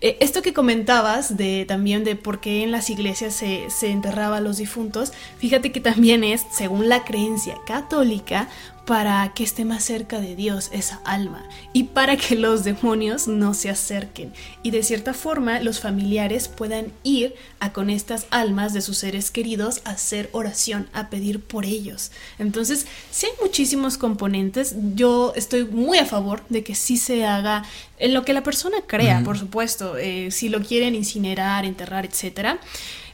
Eh, esto que comentabas de también de por qué en las iglesias se, se enterraba a los difuntos, fíjate que también es, según la creencia católica, para que esté más cerca de Dios esa alma y para que <laughs> los demonios no se acerquen y de cierta forma los familiares puedan ir a con estas almas de sus seres queridos a hacer oración, a pedir por ellos. Entonces, si hay muchísimos componentes, yo estoy muy a favor de que sí se haga en lo que la persona crea, por supuesto, eh, si lo quieren incinerar, enterrar, etcétera.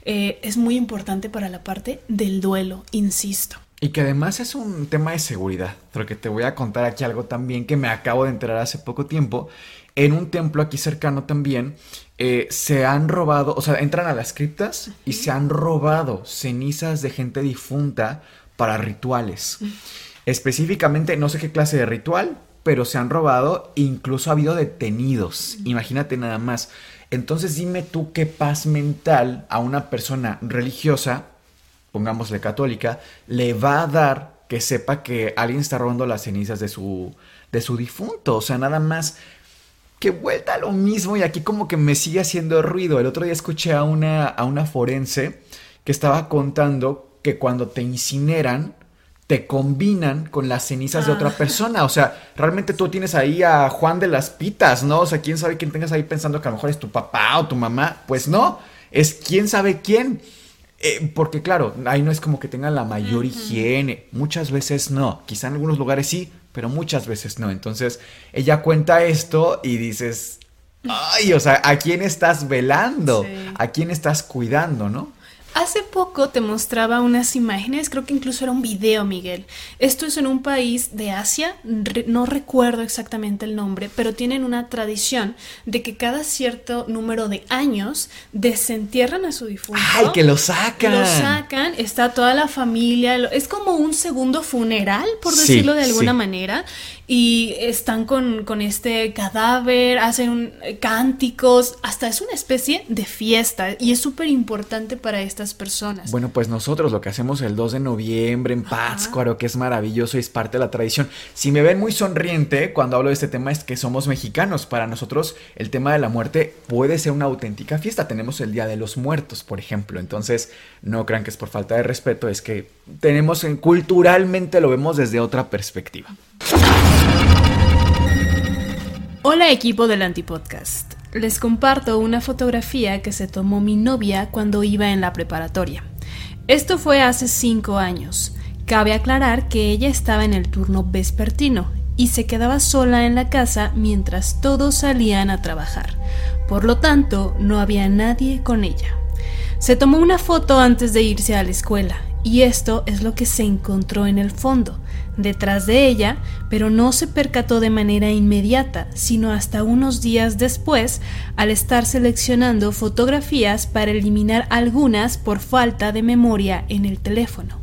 Eh, es muy importante para la parte del duelo, insisto. Y que además es un tema de seguridad, porque te voy a contar aquí algo también que me acabo de enterar hace poco tiempo. En un templo aquí cercano también eh, se han robado, o sea, entran a las criptas y se han robado cenizas de gente difunta para rituales. Específicamente, no sé qué clase de ritual, pero se han robado, incluso ha habido detenidos. Imagínate nada más. Entonces dime tú qué paz mental a una persona religiosa pongámosle católica, le va a dar que sepa que alguien está robando las cenizas de su, de su difunto. O sea, nada más que vuelta a lo mismo y aquí como que me sigue haciendo ruido. El otro día escuché a una, a una forense que estaba contando que cuando te incineran, te combinan con las cenizas de otra ah. persona. O sea, realmente tú tienes ahí a Juan de las Pitas, ¿no? O sea, quién sabe quién tengas ahí pensando que a lo mejor es tu papá o tu mamá. Pues no, es quién sabe quién. Eh, porque claro, ahí no es como que tengan la mayor higiene. Muchas veces no. Quizá en algunos lugares sí, pero muchas veces no. Entonces, ella cuenta esto y dices, ay, o sea, ¿a quién estás velando? ¿A quién estás cuidando, no? Hace poco te mostraba unas imágenes, creo que incluso era un video, Miguel. Esto es en un país de Asia, no recuerdo exactamente el nombre, pero tienen una tradición de que cada cierto número de años desentierran a su difunto. ¡Ay, que lo sacan! Lo sacan, está toda la familia, es como un segundo funeral, por decirlo de alguna manera, y están con, con, este cadáver, hacen cánticos, hasta es una especie de fiesta y es súper importante para estas personas. Bueno, pues nosotros lo que hacemos el 2 de noviembre en Pátzcuaro, que es maravilloso y es parte de la tradición. Si me ven muy sonriente cuando hablo de este tema es que somos mexicanos. Para nosotros el tema de la muerte puede ser una auténtica fiesta. Tenemos el Día de los Muertos, por ejemplo. Entonces, no crean que es por falta de respeto, es que tenemos culturalmente lo vemos desde otra perspectiva. Hola equipo del Antipodcast. Les comparto una fotografía que se tomó mi novia cuando iba en la preparatoria. Esto fue hace cinco años. Cabe aclarar que ella estaba en el turno vespertino y se quedaba sola en la casa mientras todos salían a trabajar. Por lo tanto, no había nadie con ella. Se tomó una foto antes de irse a la escuela y esto es lo que se encontró en el fondo, detrás de ella, pero no se percató de manera inmediata, sino hasta unos días después, al estar seleccionando fotografías para eliminar algunas por falta de memoria en el teléfono.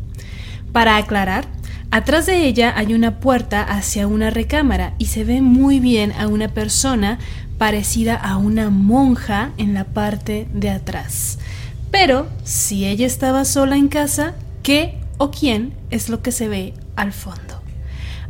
Para aclarar, atrás de ella hay una puerta hacia una recámara y se ve muy bien a una persona parecida a una monja en la parte de atrás. Pero si ella estaba sola en casa, ¿Qué o quién es lo que se ve al fondo?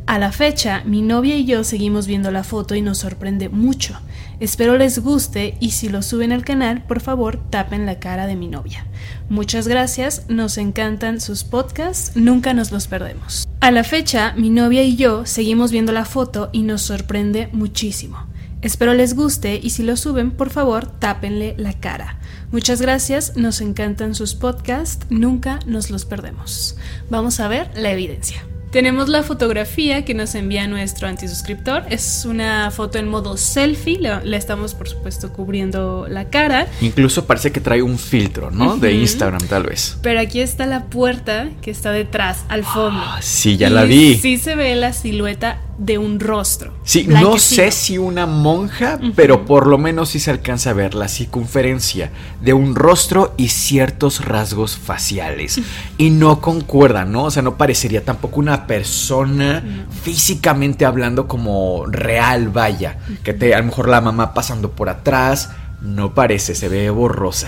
A la fecha, mi novia y yo seguimos viendo la foto y nos sorprende mucho. Espero les guste y si lo suben al canal, por favor tapen la cara de mi novia. Muchas gracias, nos encantan sus podcasts, nunca nos los perdemos. A la fecha, mi novia y yo seguimos viendo la foto y nos sorprende muchísimo. Espero les guste y si lo suben, por favor, tápenle la cara. Muchas gracias, nos encantan sus podcasts, nunca nos los perdemos. Vamos a ver la evidencia. Tenemos la fotografía que nos envía nuestro antisuscriptor. Es una foto en modo selfie. Le, estamos, por supuesto, cubriendo la cara. Incluso parece que trae un filtro, ¿no? De Instagram, tal vez. Pero aquí está la puerta que está detrás, al fondo. Ah, sí, ya la vi. Sí se ve la silueta de un rostro. Sí, no sé si una monja, pero por lo menos sí se alcanza a ver la circunferencia de un rostro y ciertos rasgos faciales. Y no concuerdan, ¿no? O sea, no parecería tampoco una persona físicamente hablando como real, vaya. Que te, a lo mejor la mamá pasando por atrás, no parece, se ve borrosa.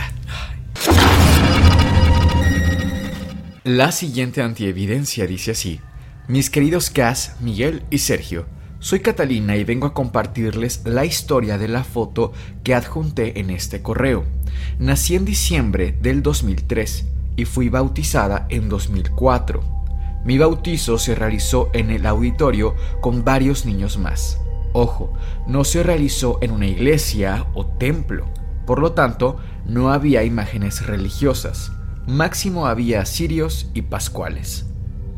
La siguiente antievidencia dice así. Mis queridos Cas, Miguel y Sergio, soy Catalina y vengo a compartirles la historia de la foto que adjunté en este correo. Nací en diciembre del 2003 y fui bautizada en 2004. Mi bautizo se realizó en el auditorio con varios niños más. Ojo, no se realizó en una iglesia o templo. Por lo tanto, no había imágenes religiosas. Máximo había cirios y pascuales.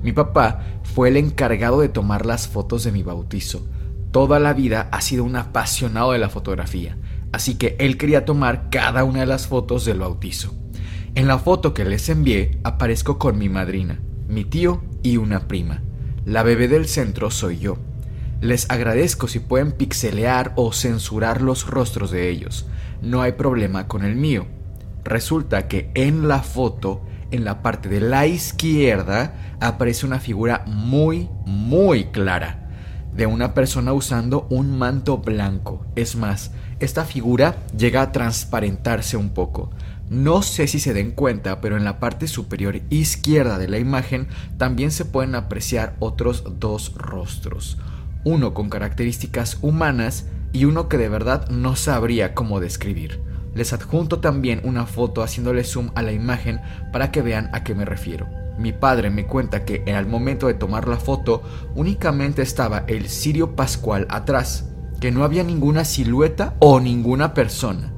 Mi papá fue el encargado de tomar las fotos de mi bautizo. Toda la vida ha sido un apasionado de la fotografía, así que él quería tomar cada una de las fotos del bautizo. En la foto que les envié aparezco con mi madrina, mi tío y una prima. La bebé del centro soy yo. Les agradezco si pueden pixelear o censurar los rostros de ellos. No hay problema con el mío. Resulta que en la foto, en la parte de la izquierda, aparece una figura muy, muy clara de una persona usando un manto blanco. Es más, esta figura llega a transparentarse un poco. No sé si se den cuenta, pero en la parte superior izquierda de la imagen también se pueden apreciar otros dos rostros uno con características humanas y uno que de verdad no sabría cómo describir. Les adjunto también una foto haciéndole zoom a la imagen para que vean a qué me refiero. Mi padre me cuenta que al momento de tomar la foto únicamente estaba el cirio pascual atrás, que no había ninguna silueta o ninguna persona.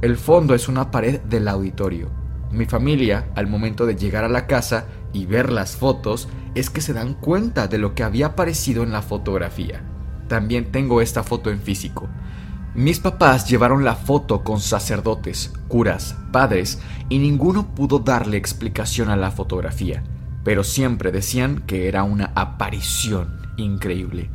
El fondo es una pared del auditorio. Mi familia, al momento de llegar a la casa y ver las fotos, es que se dan cuenta de lo que había aparecido en la fotografía. También tengo esta foto en físico. Mis papás llevaron la foto con sacerdotes, curas, padres, y ninguno pudo darle explicación a la fotografía, pero siempre decían que era una aparición increíble.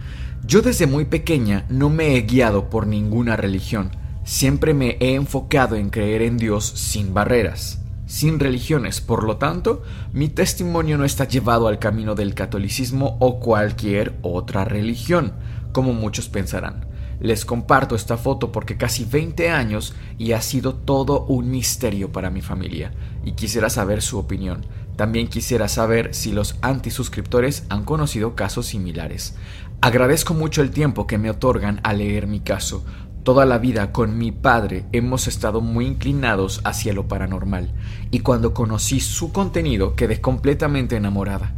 Yo desde muy pequeña no me he guiado por ninguna religión, siempre me he enfocado en creer en Dios sin barreras sin religiones. Por lo tanto, mi testimonio no está llevado al camino del catolicismo o cualquier otra religión, como muchos pensarán. Les comparto esta foto porque casi 20 años y ha sido todo un misterio para mi familia, y quisiera saber su opinión. También quisiera saber si los antisuscriptores han conocido casos similares. Agradezco mucho el tiempo que me otorgan a leer mi caso, Toda la vida con mi padre hemos estado muy inclinados hacia lo paranormal y cuando conocí su contenido quedé completamente enamorada.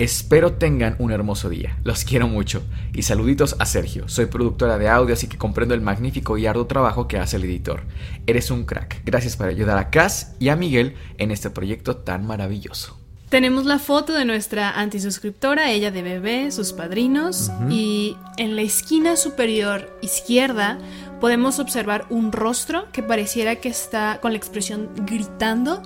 Espero tengan un hermoso día. Los quiero mucho. Y saluditos a Sergio. Soy productora de audio, así que comprendo el magnífico y arduo trabajo que hace el editor. Eres un crack. Gracias por ayudar a Cass y a Miguel en este proyecto tan maravilloso. Tenemos la foto de nuestra antisuscriptora, ella de bebé, sus padrinos, y en la esquina superior izquierda podemos observar un rostro que pareciera que está con la expresión gritando.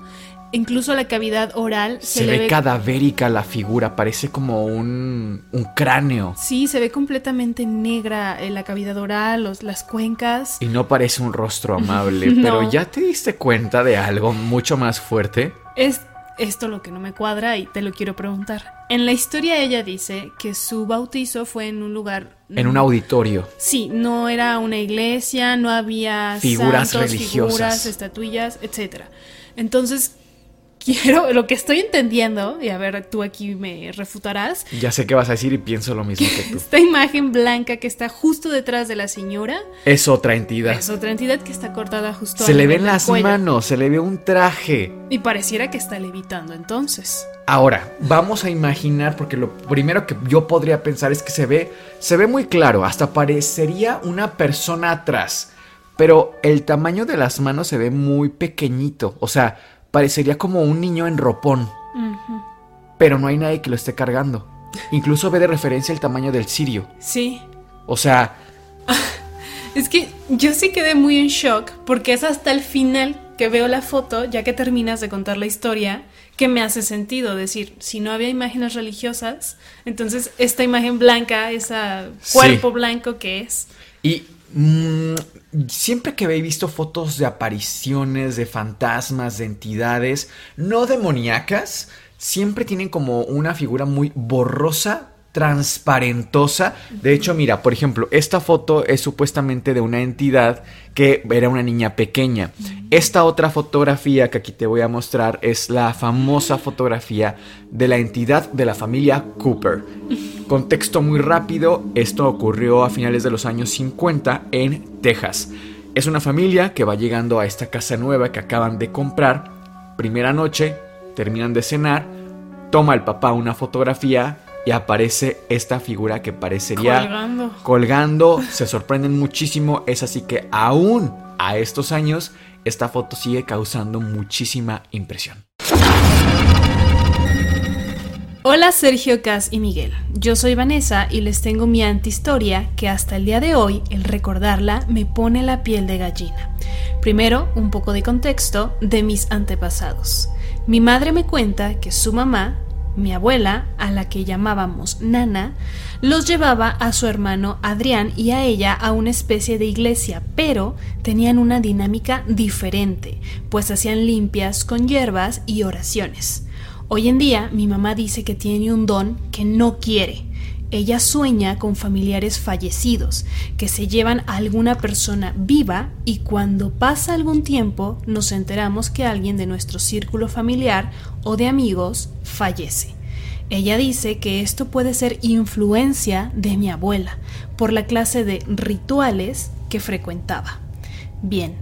Incluso la cavidad oral se, ve, cadavérica la figura, parece como un, un, cráneo. Sí, se ve completamente negra en la cavidad oral, los, las cuencas. Y no parece un rostro <laughs> amable, pero ¿ya te diste cuenta de algo mucho más fuerte? Es esto lo que no me cuadra y te lo quiero preguntar. En la historia ella dice que su bautizo fue en un lugar... En un auditorio. Sí, no era una iglesia, no había figuras religiosas, figuras, estatuillas, etc. Entonces, quiero, lo que estoy entendiendo, y a ver, tú aquí me refutarás. Ya sé qué vas a decir y pienso lo mismo que tú. Esta imagen blanca que está justo detrás de la señora. Es otra entidad. Es otra entidad que está cortada justo Se le ven las manos, se le ve un traje. Y pareciera que está levitando entonces. Ahora, vamos a imaginar, porque lo primero que yo podría pensar es que se ve, se ve muy claro, hasta parecería una persona atrás. Pero el tamaño de las manos se ve muy pequeñito. O sea, parecería como un niño en ropón. Pero no hay nadie que lo esté cargando. Incluso ve de referencia el tamaño del cirio. Sí. O sea... <laughs> es que yo sí quedé muy en shock porque es hasta el final que veo la foto, ya que terminas de contar la historia, que me hace sentido decir, si no había imágenes religiosas, entonces esta imagen blanca, ese cuerpo blanco que es. Y mm, siempre que he visto fotos de apariciones, de fantasmas, de entidades, no demoníacas, siempre tienen como una figura muy borrosa, transparentosa. De hecho, mira, por ejemplo, esta foto es supuestamente de una entidad que era una niña pequeña. Esta otra fotografía que aquí te voy a mostrar es la famosa fotografía de la entidad de la familia Cooper. <laughs> Contexto muy rápido, esto ocurrió a finales de los años 50 en Texas. Es una familia que va llegando a esta casa nueva que acaban de comprar. Primera noche, terminan de cenar, toma el papá una fotografía y aparece esta figura que parecería Colgando. colgando. Se sorprenden muchísimo. Es así que aún a estos años, esta foto sigue causando muchísima impresión. Hola Sergio Cas y Miguel, yo soy Vanessa y les tengo mi antihistoria que hasta el día de hoy el recordarla me pone la piel de gallina. Primero, un poco de contexto de mis antepasados. Mi madre me cuenta que su mamá, mi abuela, a la que llamábamos Nana, los llevaba a su hermano Adrián y a ella a una especie de iglesia, pero tenían una dinámica diferente, pues hacían limpias con hierbas y oraciones. Hoy en día mi mamá dice que tiene un don que no quiere. Ella sueña con familiares fallecidos que se llevan a alguna persona viva y cuando pasa algún tiempo nos enteramos que alguien de nuestro círculo familiar o de amigos fallece. Ella dice que esto puede ser influencia de mi abuela por la clase de rituales que frecuentaba. Bien,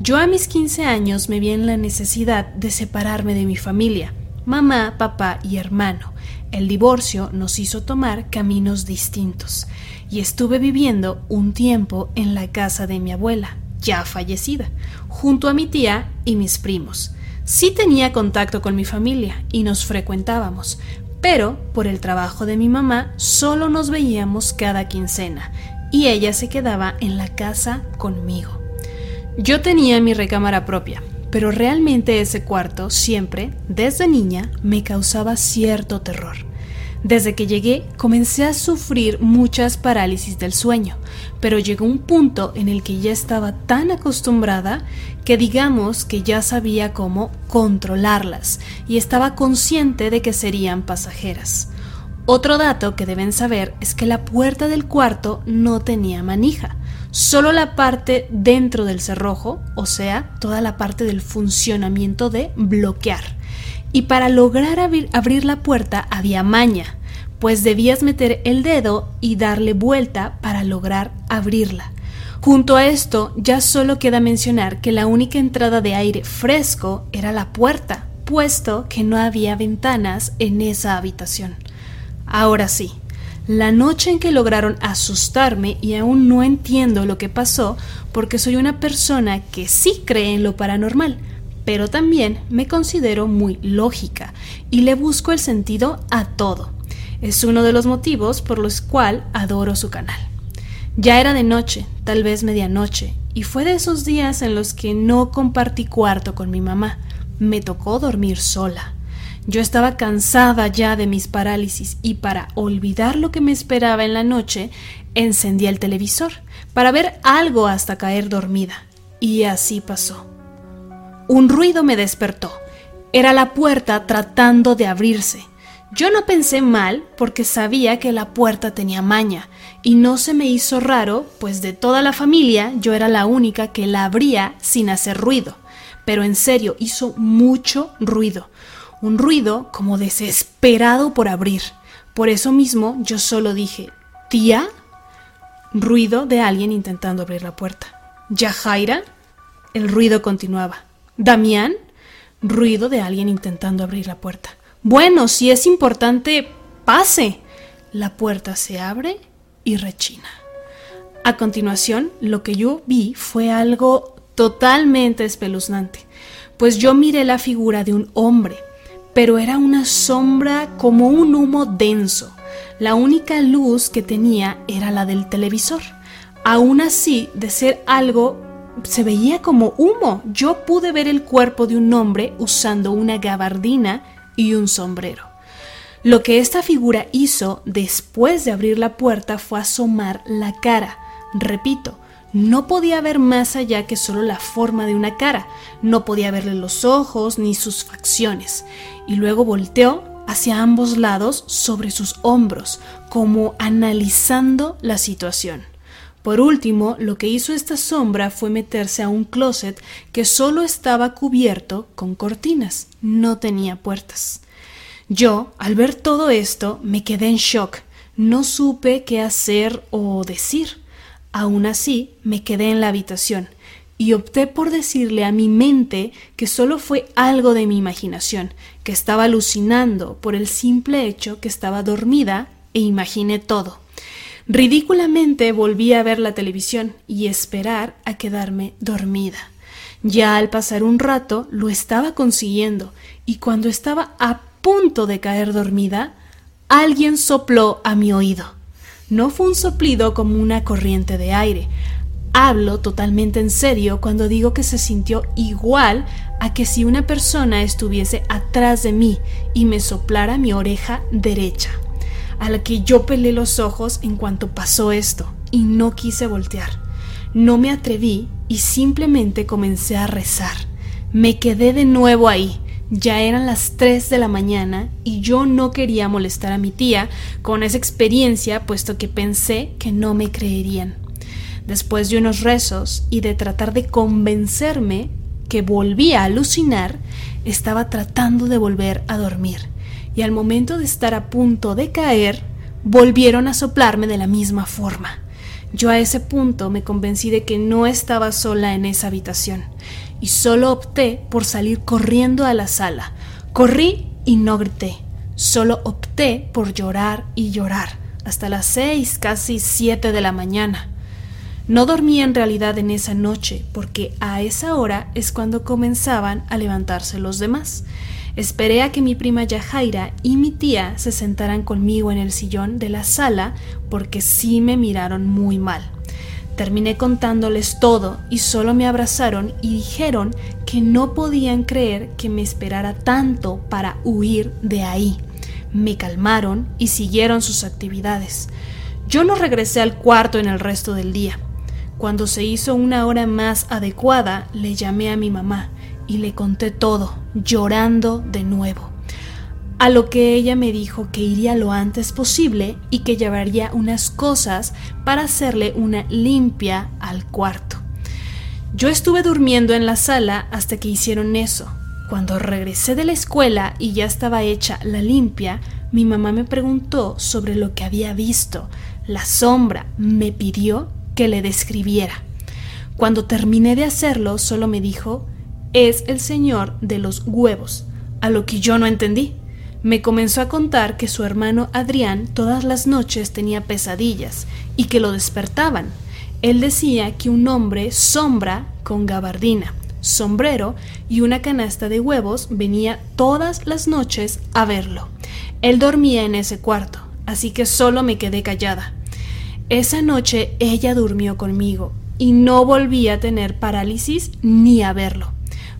yo a mis 15 años me vi en la necesidad de separarme de mi familia mamá, papá y hermano. El divorcio nos hizo tomar caminos distintos y estuve viviendo un tiempo en la casa de mi abuela, ya fallecida, junto a mi tía y mis primos. Sí tenía contacto con mi familia y nos frecuentábamos, pero por el trabajo de mi mamá solo nos veíamos cada quincena y ella se quedaba en la casa conmigo. Yo tenía mi recámara propia, pero realmente ese cuarto siempre, desde niña, me causaba cierto terror. Desde que llegué comencé a sufrir muchas parálisis del sueño, pero llegó un punto en el que ya estaba tan acostumbrada que digamos que ya sabía cómo controlarlas y estaba consciente de que serían pasajeras. Otro dato que deben saber es que la puerta del cuarto no tenía manija, solo la parte dentro del cerrojo, o sea, toda la parte del funcionamiento de bloquear. Y para lograr abrir, la puerta había maña, pues debías meter el dedo y darle vuelta para lograr abrirla. Junto a esto, ya solo queda mencionar que la única entrada de aire fresco era la puerta, puesto que no había ventanas en esa habitación. Ahora sí, la noche en que lograron asustarme y aún no entiendo lo que pasó porque soy una persona que sí cree en lo paranormal, pero también me considero muy lógica y le busco el sentido a todo. Es uno de los motivos por los cuales adoro su canal. Ya era de noche, tal vez medianoche, y fue de esos días en los que no compartí cuarto con mi mamá. Me tocó dormir sola. Yo estaba cansada ya de mis parálisis y para olvidar lo que me esperaba en la noche, encendí el televisor para ver algo hasta caer dormida. Y así pasó. Un ruido me despertó. Era la puerta tratando de abrirse. Yo no pensé mal porque sabía que la puerta tenía maña y no se me hizo raro, pues de toda la familia yo era la única que la abría sin hacer ruido. Pero en serio, hizo mucho ruido un ruido como desesperado por abrir. Por eso mismo yo solo dije, tía, ruido de alguien intentando abrir la puerta. Yajaira, el ruido continuaba. Damián, ruido de alguien intentando abrir la puerta. Bueno, si es importante, pase. La puerta se abre y rechina. A continuación, lo que yo vi fue algo totalmente espeluznante, pues yo miré la figura de un hombre pero era una sombra como un humo denso. La única luz que tenía era la del televisor. Aún así, de ser algo, se veía como humo. Yo pude ver el cuerpo de un hombre usando una gabardina y un sombrero. Lo que esta figura hizo después de abrir la puerta fue asomar la cara. Repito, no podía ver más allá que solo la forma de una cara, no podía verle los ojos ni sus facciones, y luego volteó hacia ambos lados sobre sus hombros, como analizando la situación. Por último, lo que hizo esta sombra fue meterse a un closet que solo estaba cubierto con cortinas, no tenía puertas. Yo, al ver todo esto, me quedé en shock, no supe qué hacer o decir. Aún así, me quedé en la habitación. y opté por decirle a mi mente que solo fue algo de mi imaginación, que estaba alucinando por el simple hecho que estaba dormida e imaginé todo. Ridículamente volví a ver la televisión y esperar a quedarme dormida. Ya al pasar un rato lo estaba consiguiendo y cuando estaba a punto de caer dormida, alguien sopló a mi oído. No fue un soplido como una corriente de aire. Hablo totalmente en serio cuando digo que se sintió igual a que si una persona estuviese atrás de mí y me soplara mi oreja derecha, a la que yo pelé los ojos en cuanto pasó esto y no quise voltear. No me atreví y simplemente comencé a rezar. Me quedé de nuevo ahí, ya eran las 3 de la mañana y yo no quería molestar a mi tía con esa experiencia puesto que pensé que no me creerían. Después de unos rezos y de tratar de convencerme que volvía a alucinar, estaba tratando de volver a dormir y al momento de estar a punto de caer, volvieron a soplarme de la misma forma. Yo a ese punto me convencí de que no estaba sola en esa habitación y solo opté por salir corriendo a la sala. Corrí y no grité, solo opté por llorar y llorar hasta las seis, casi siete de la mañana. No dormí en realidad en esa noche, porque a esa hora es cuando comenzaban a levantarse los demás. Esperé a que mi prima Yajaira y mi tía se sentaran conmigo en el sillón de la sala, porque sí me miraron muy mal. Terminé contándoles todo y solo me abrazaron y dijeron que no podían creer que me esperara tanto para huir de ahí. Me calmaron y siguieron sus actividades. Yo no regresé al cuarto en el resto del día. Cuando se hizo una hora más adecuada, le llamé a mi mamá y le conté todo, llorando de nuevo a lo que ella me dijo que iría lo antes posible y que llevaría unas cosas para hacerle una limpia al cuarto. Yo estuve durmiendo en la sala hasta que hicieron eso. Cuando regresé de la escuela y ya estaba hecha la limpia, mi mamá me preguntó sobre lo que había visto. La sombra me pidió que le describiera. Cuando terminé de hacerlo, solo me dijo, es el señor de los huevos, a lo que yo no entendí. Me comenzó a contar que su hermano Adrián todas las noches tenía pesadillas y que lo despertaban. Él decía que un hombre sombra con gabardina, sombrero y una canasta de huevos venía todas las noches a verlo. Él dormía en ese cuarto, así que solo me quedé callada. Esa noche ella durmió conmigo y no volví a tener parálisis ni a verlo.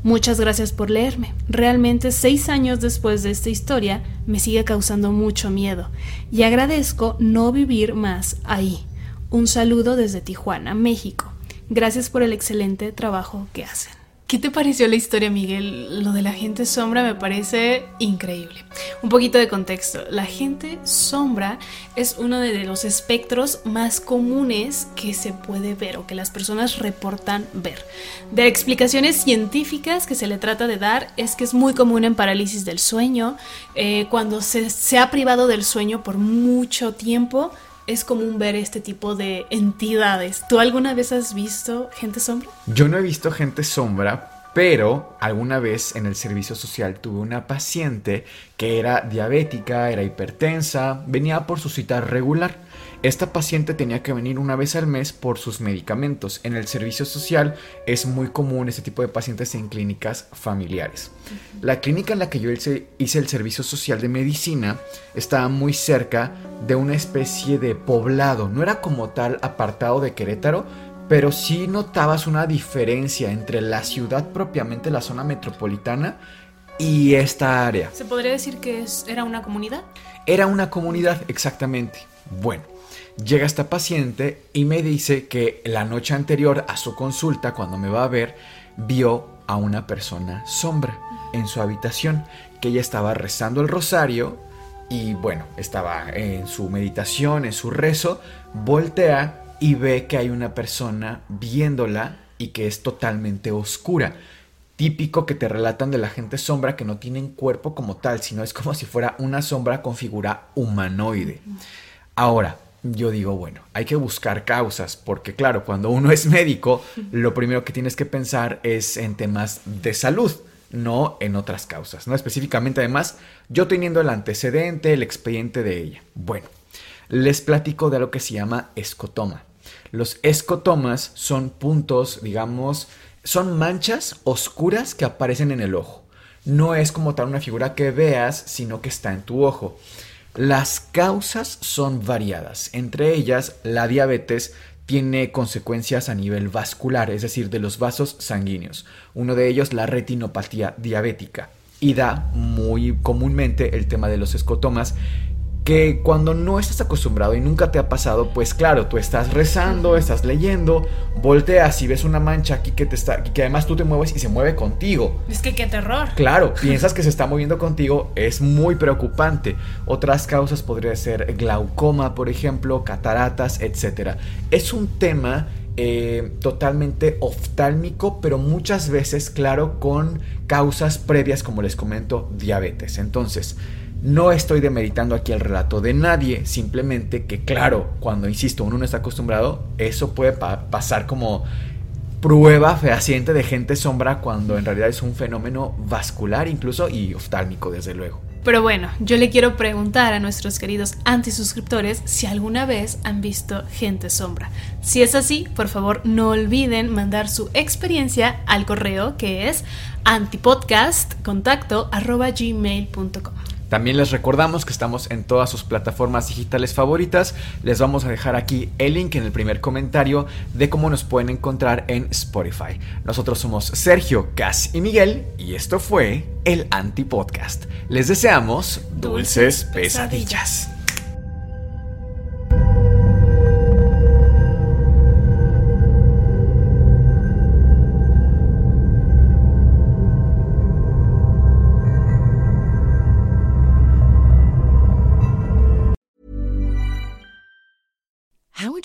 Muchas gracias por leerme. Realmente seis años después de esta historia me sigue causando mucho miedo y agradezco no vivir más ahí. Un saludo desde Tijuana, México. Gracias por el excelente trabajo que hacen. ¿Qué te pareció la historia, Miguel? Lo de la gente sombra me parece increíble. Un poquito de contexto. La gente sombra es uno de los espectros más comunes que se puede ver o que las personas reportan ver. De explicaciones científicas que se le trata de dar es que es muy común en parálisis del sueño, eh, cuando se, se ha privado del sueño por mucho tiempo es común ver este tipo de entidades. ¿Tú alguna vez has visto gente sombra? Yo no he visto gente sombra, pero alguna vez en el servicio social tuve una paciente que era diabética, era hipertensa, venía por su cita regular. Esta paciente tenía que venir una vez al mes por sus medicamentos. En el servicio social es muy común este tipo de pacientes en clínicas familiares. La clínica en la que yo hice el servicio social de medicina estaba muy cerca de una especie de poblado. No era como tal apartado de Querétaro, pero sí notabas una diferencia entre la ciudad propiamente, la zona metropolitana, y esta área. ¿Se podría decir que era una comunidad? Era una comunidad, exactamente. Bueno, Llega esta paciente y me dice que la noche anterior a su consulta, cuando me va a ver, vio a una persona sombra en su habitación, que ella estaba rezando el rosario y bueno, estaba en su meditación, en su rezo, voltea y ve que hay una persona viéndola y que es totalmente oscura. Típico que te relatan de la gente sombra que no tienen cuerpo como tal, sino es como si fuera una sombra con figura humanoide. Ahora, yo digo, bueno, hay que buscar causas, porque claro, cuando uno es médico, lo primero que tienes que pensar es en temas de salud, no en otras causas, ¿no? Específicamente, además, yo teniendo el antecedente, el expediente de ella. Bueno, les platico de lo que se llama escotoma. Los escotomas son puntos, digamos, son manchas oscuras que aparecen en el ojo. No es como tal una figura que veas, sino que está en tu ojo. Las causas son variadas, entre ellas la diabetes tiene consecuencias a nivel vascular, es decir, de los vasos sanguíneos. Uno de ellos la retinopatía diabética y da muy comúnmente el tema de los escotomas que cuando no estás acostumbrado y nunca te ha pasado, pues claro, tú estás rezando, estás leyendo, volteas y ves una mancha aquí que te está, que además tú te mueves y se mueve contigo. Es que qué terror. Claro, <laughs> piensas que se está moviendo contigo, es muy preocupante. Otras causas podría ser glaucoma, por ejemplo, cataratas, etc. Es un tema eh, totalmente oftálmico, pero muchas veces, claro, con causas previas, como les comento, diabetes. Entonces, no estoy demeritando aquí el relato de nadie, simplemente que claro, cuando insisto, uno no está acostumbrado, eso puede pasar como prueba fehaciente de gente sombra cuando en realidad es un fenómeno vascular incluso y oftálmico desde luego. Pero bueno, yo le quiero preguntar a nuestros queridos antisuscriptores si alguna vez han visto gente sombra. Si es así, por favor no olviden mandar su experiencia al correo que es antipodcastcontacto.gmail.com. También les recordamos que estamos en todas sus plataformas digitales favoritas. Les vamos a dejar aquí el link en el primer comentario de cómo nos pueden encontrar en Spotify. Nosotros somos Sergio, Cas y Miguel y esto fue el Antipodcast. Les deseamos dulces pesadillas.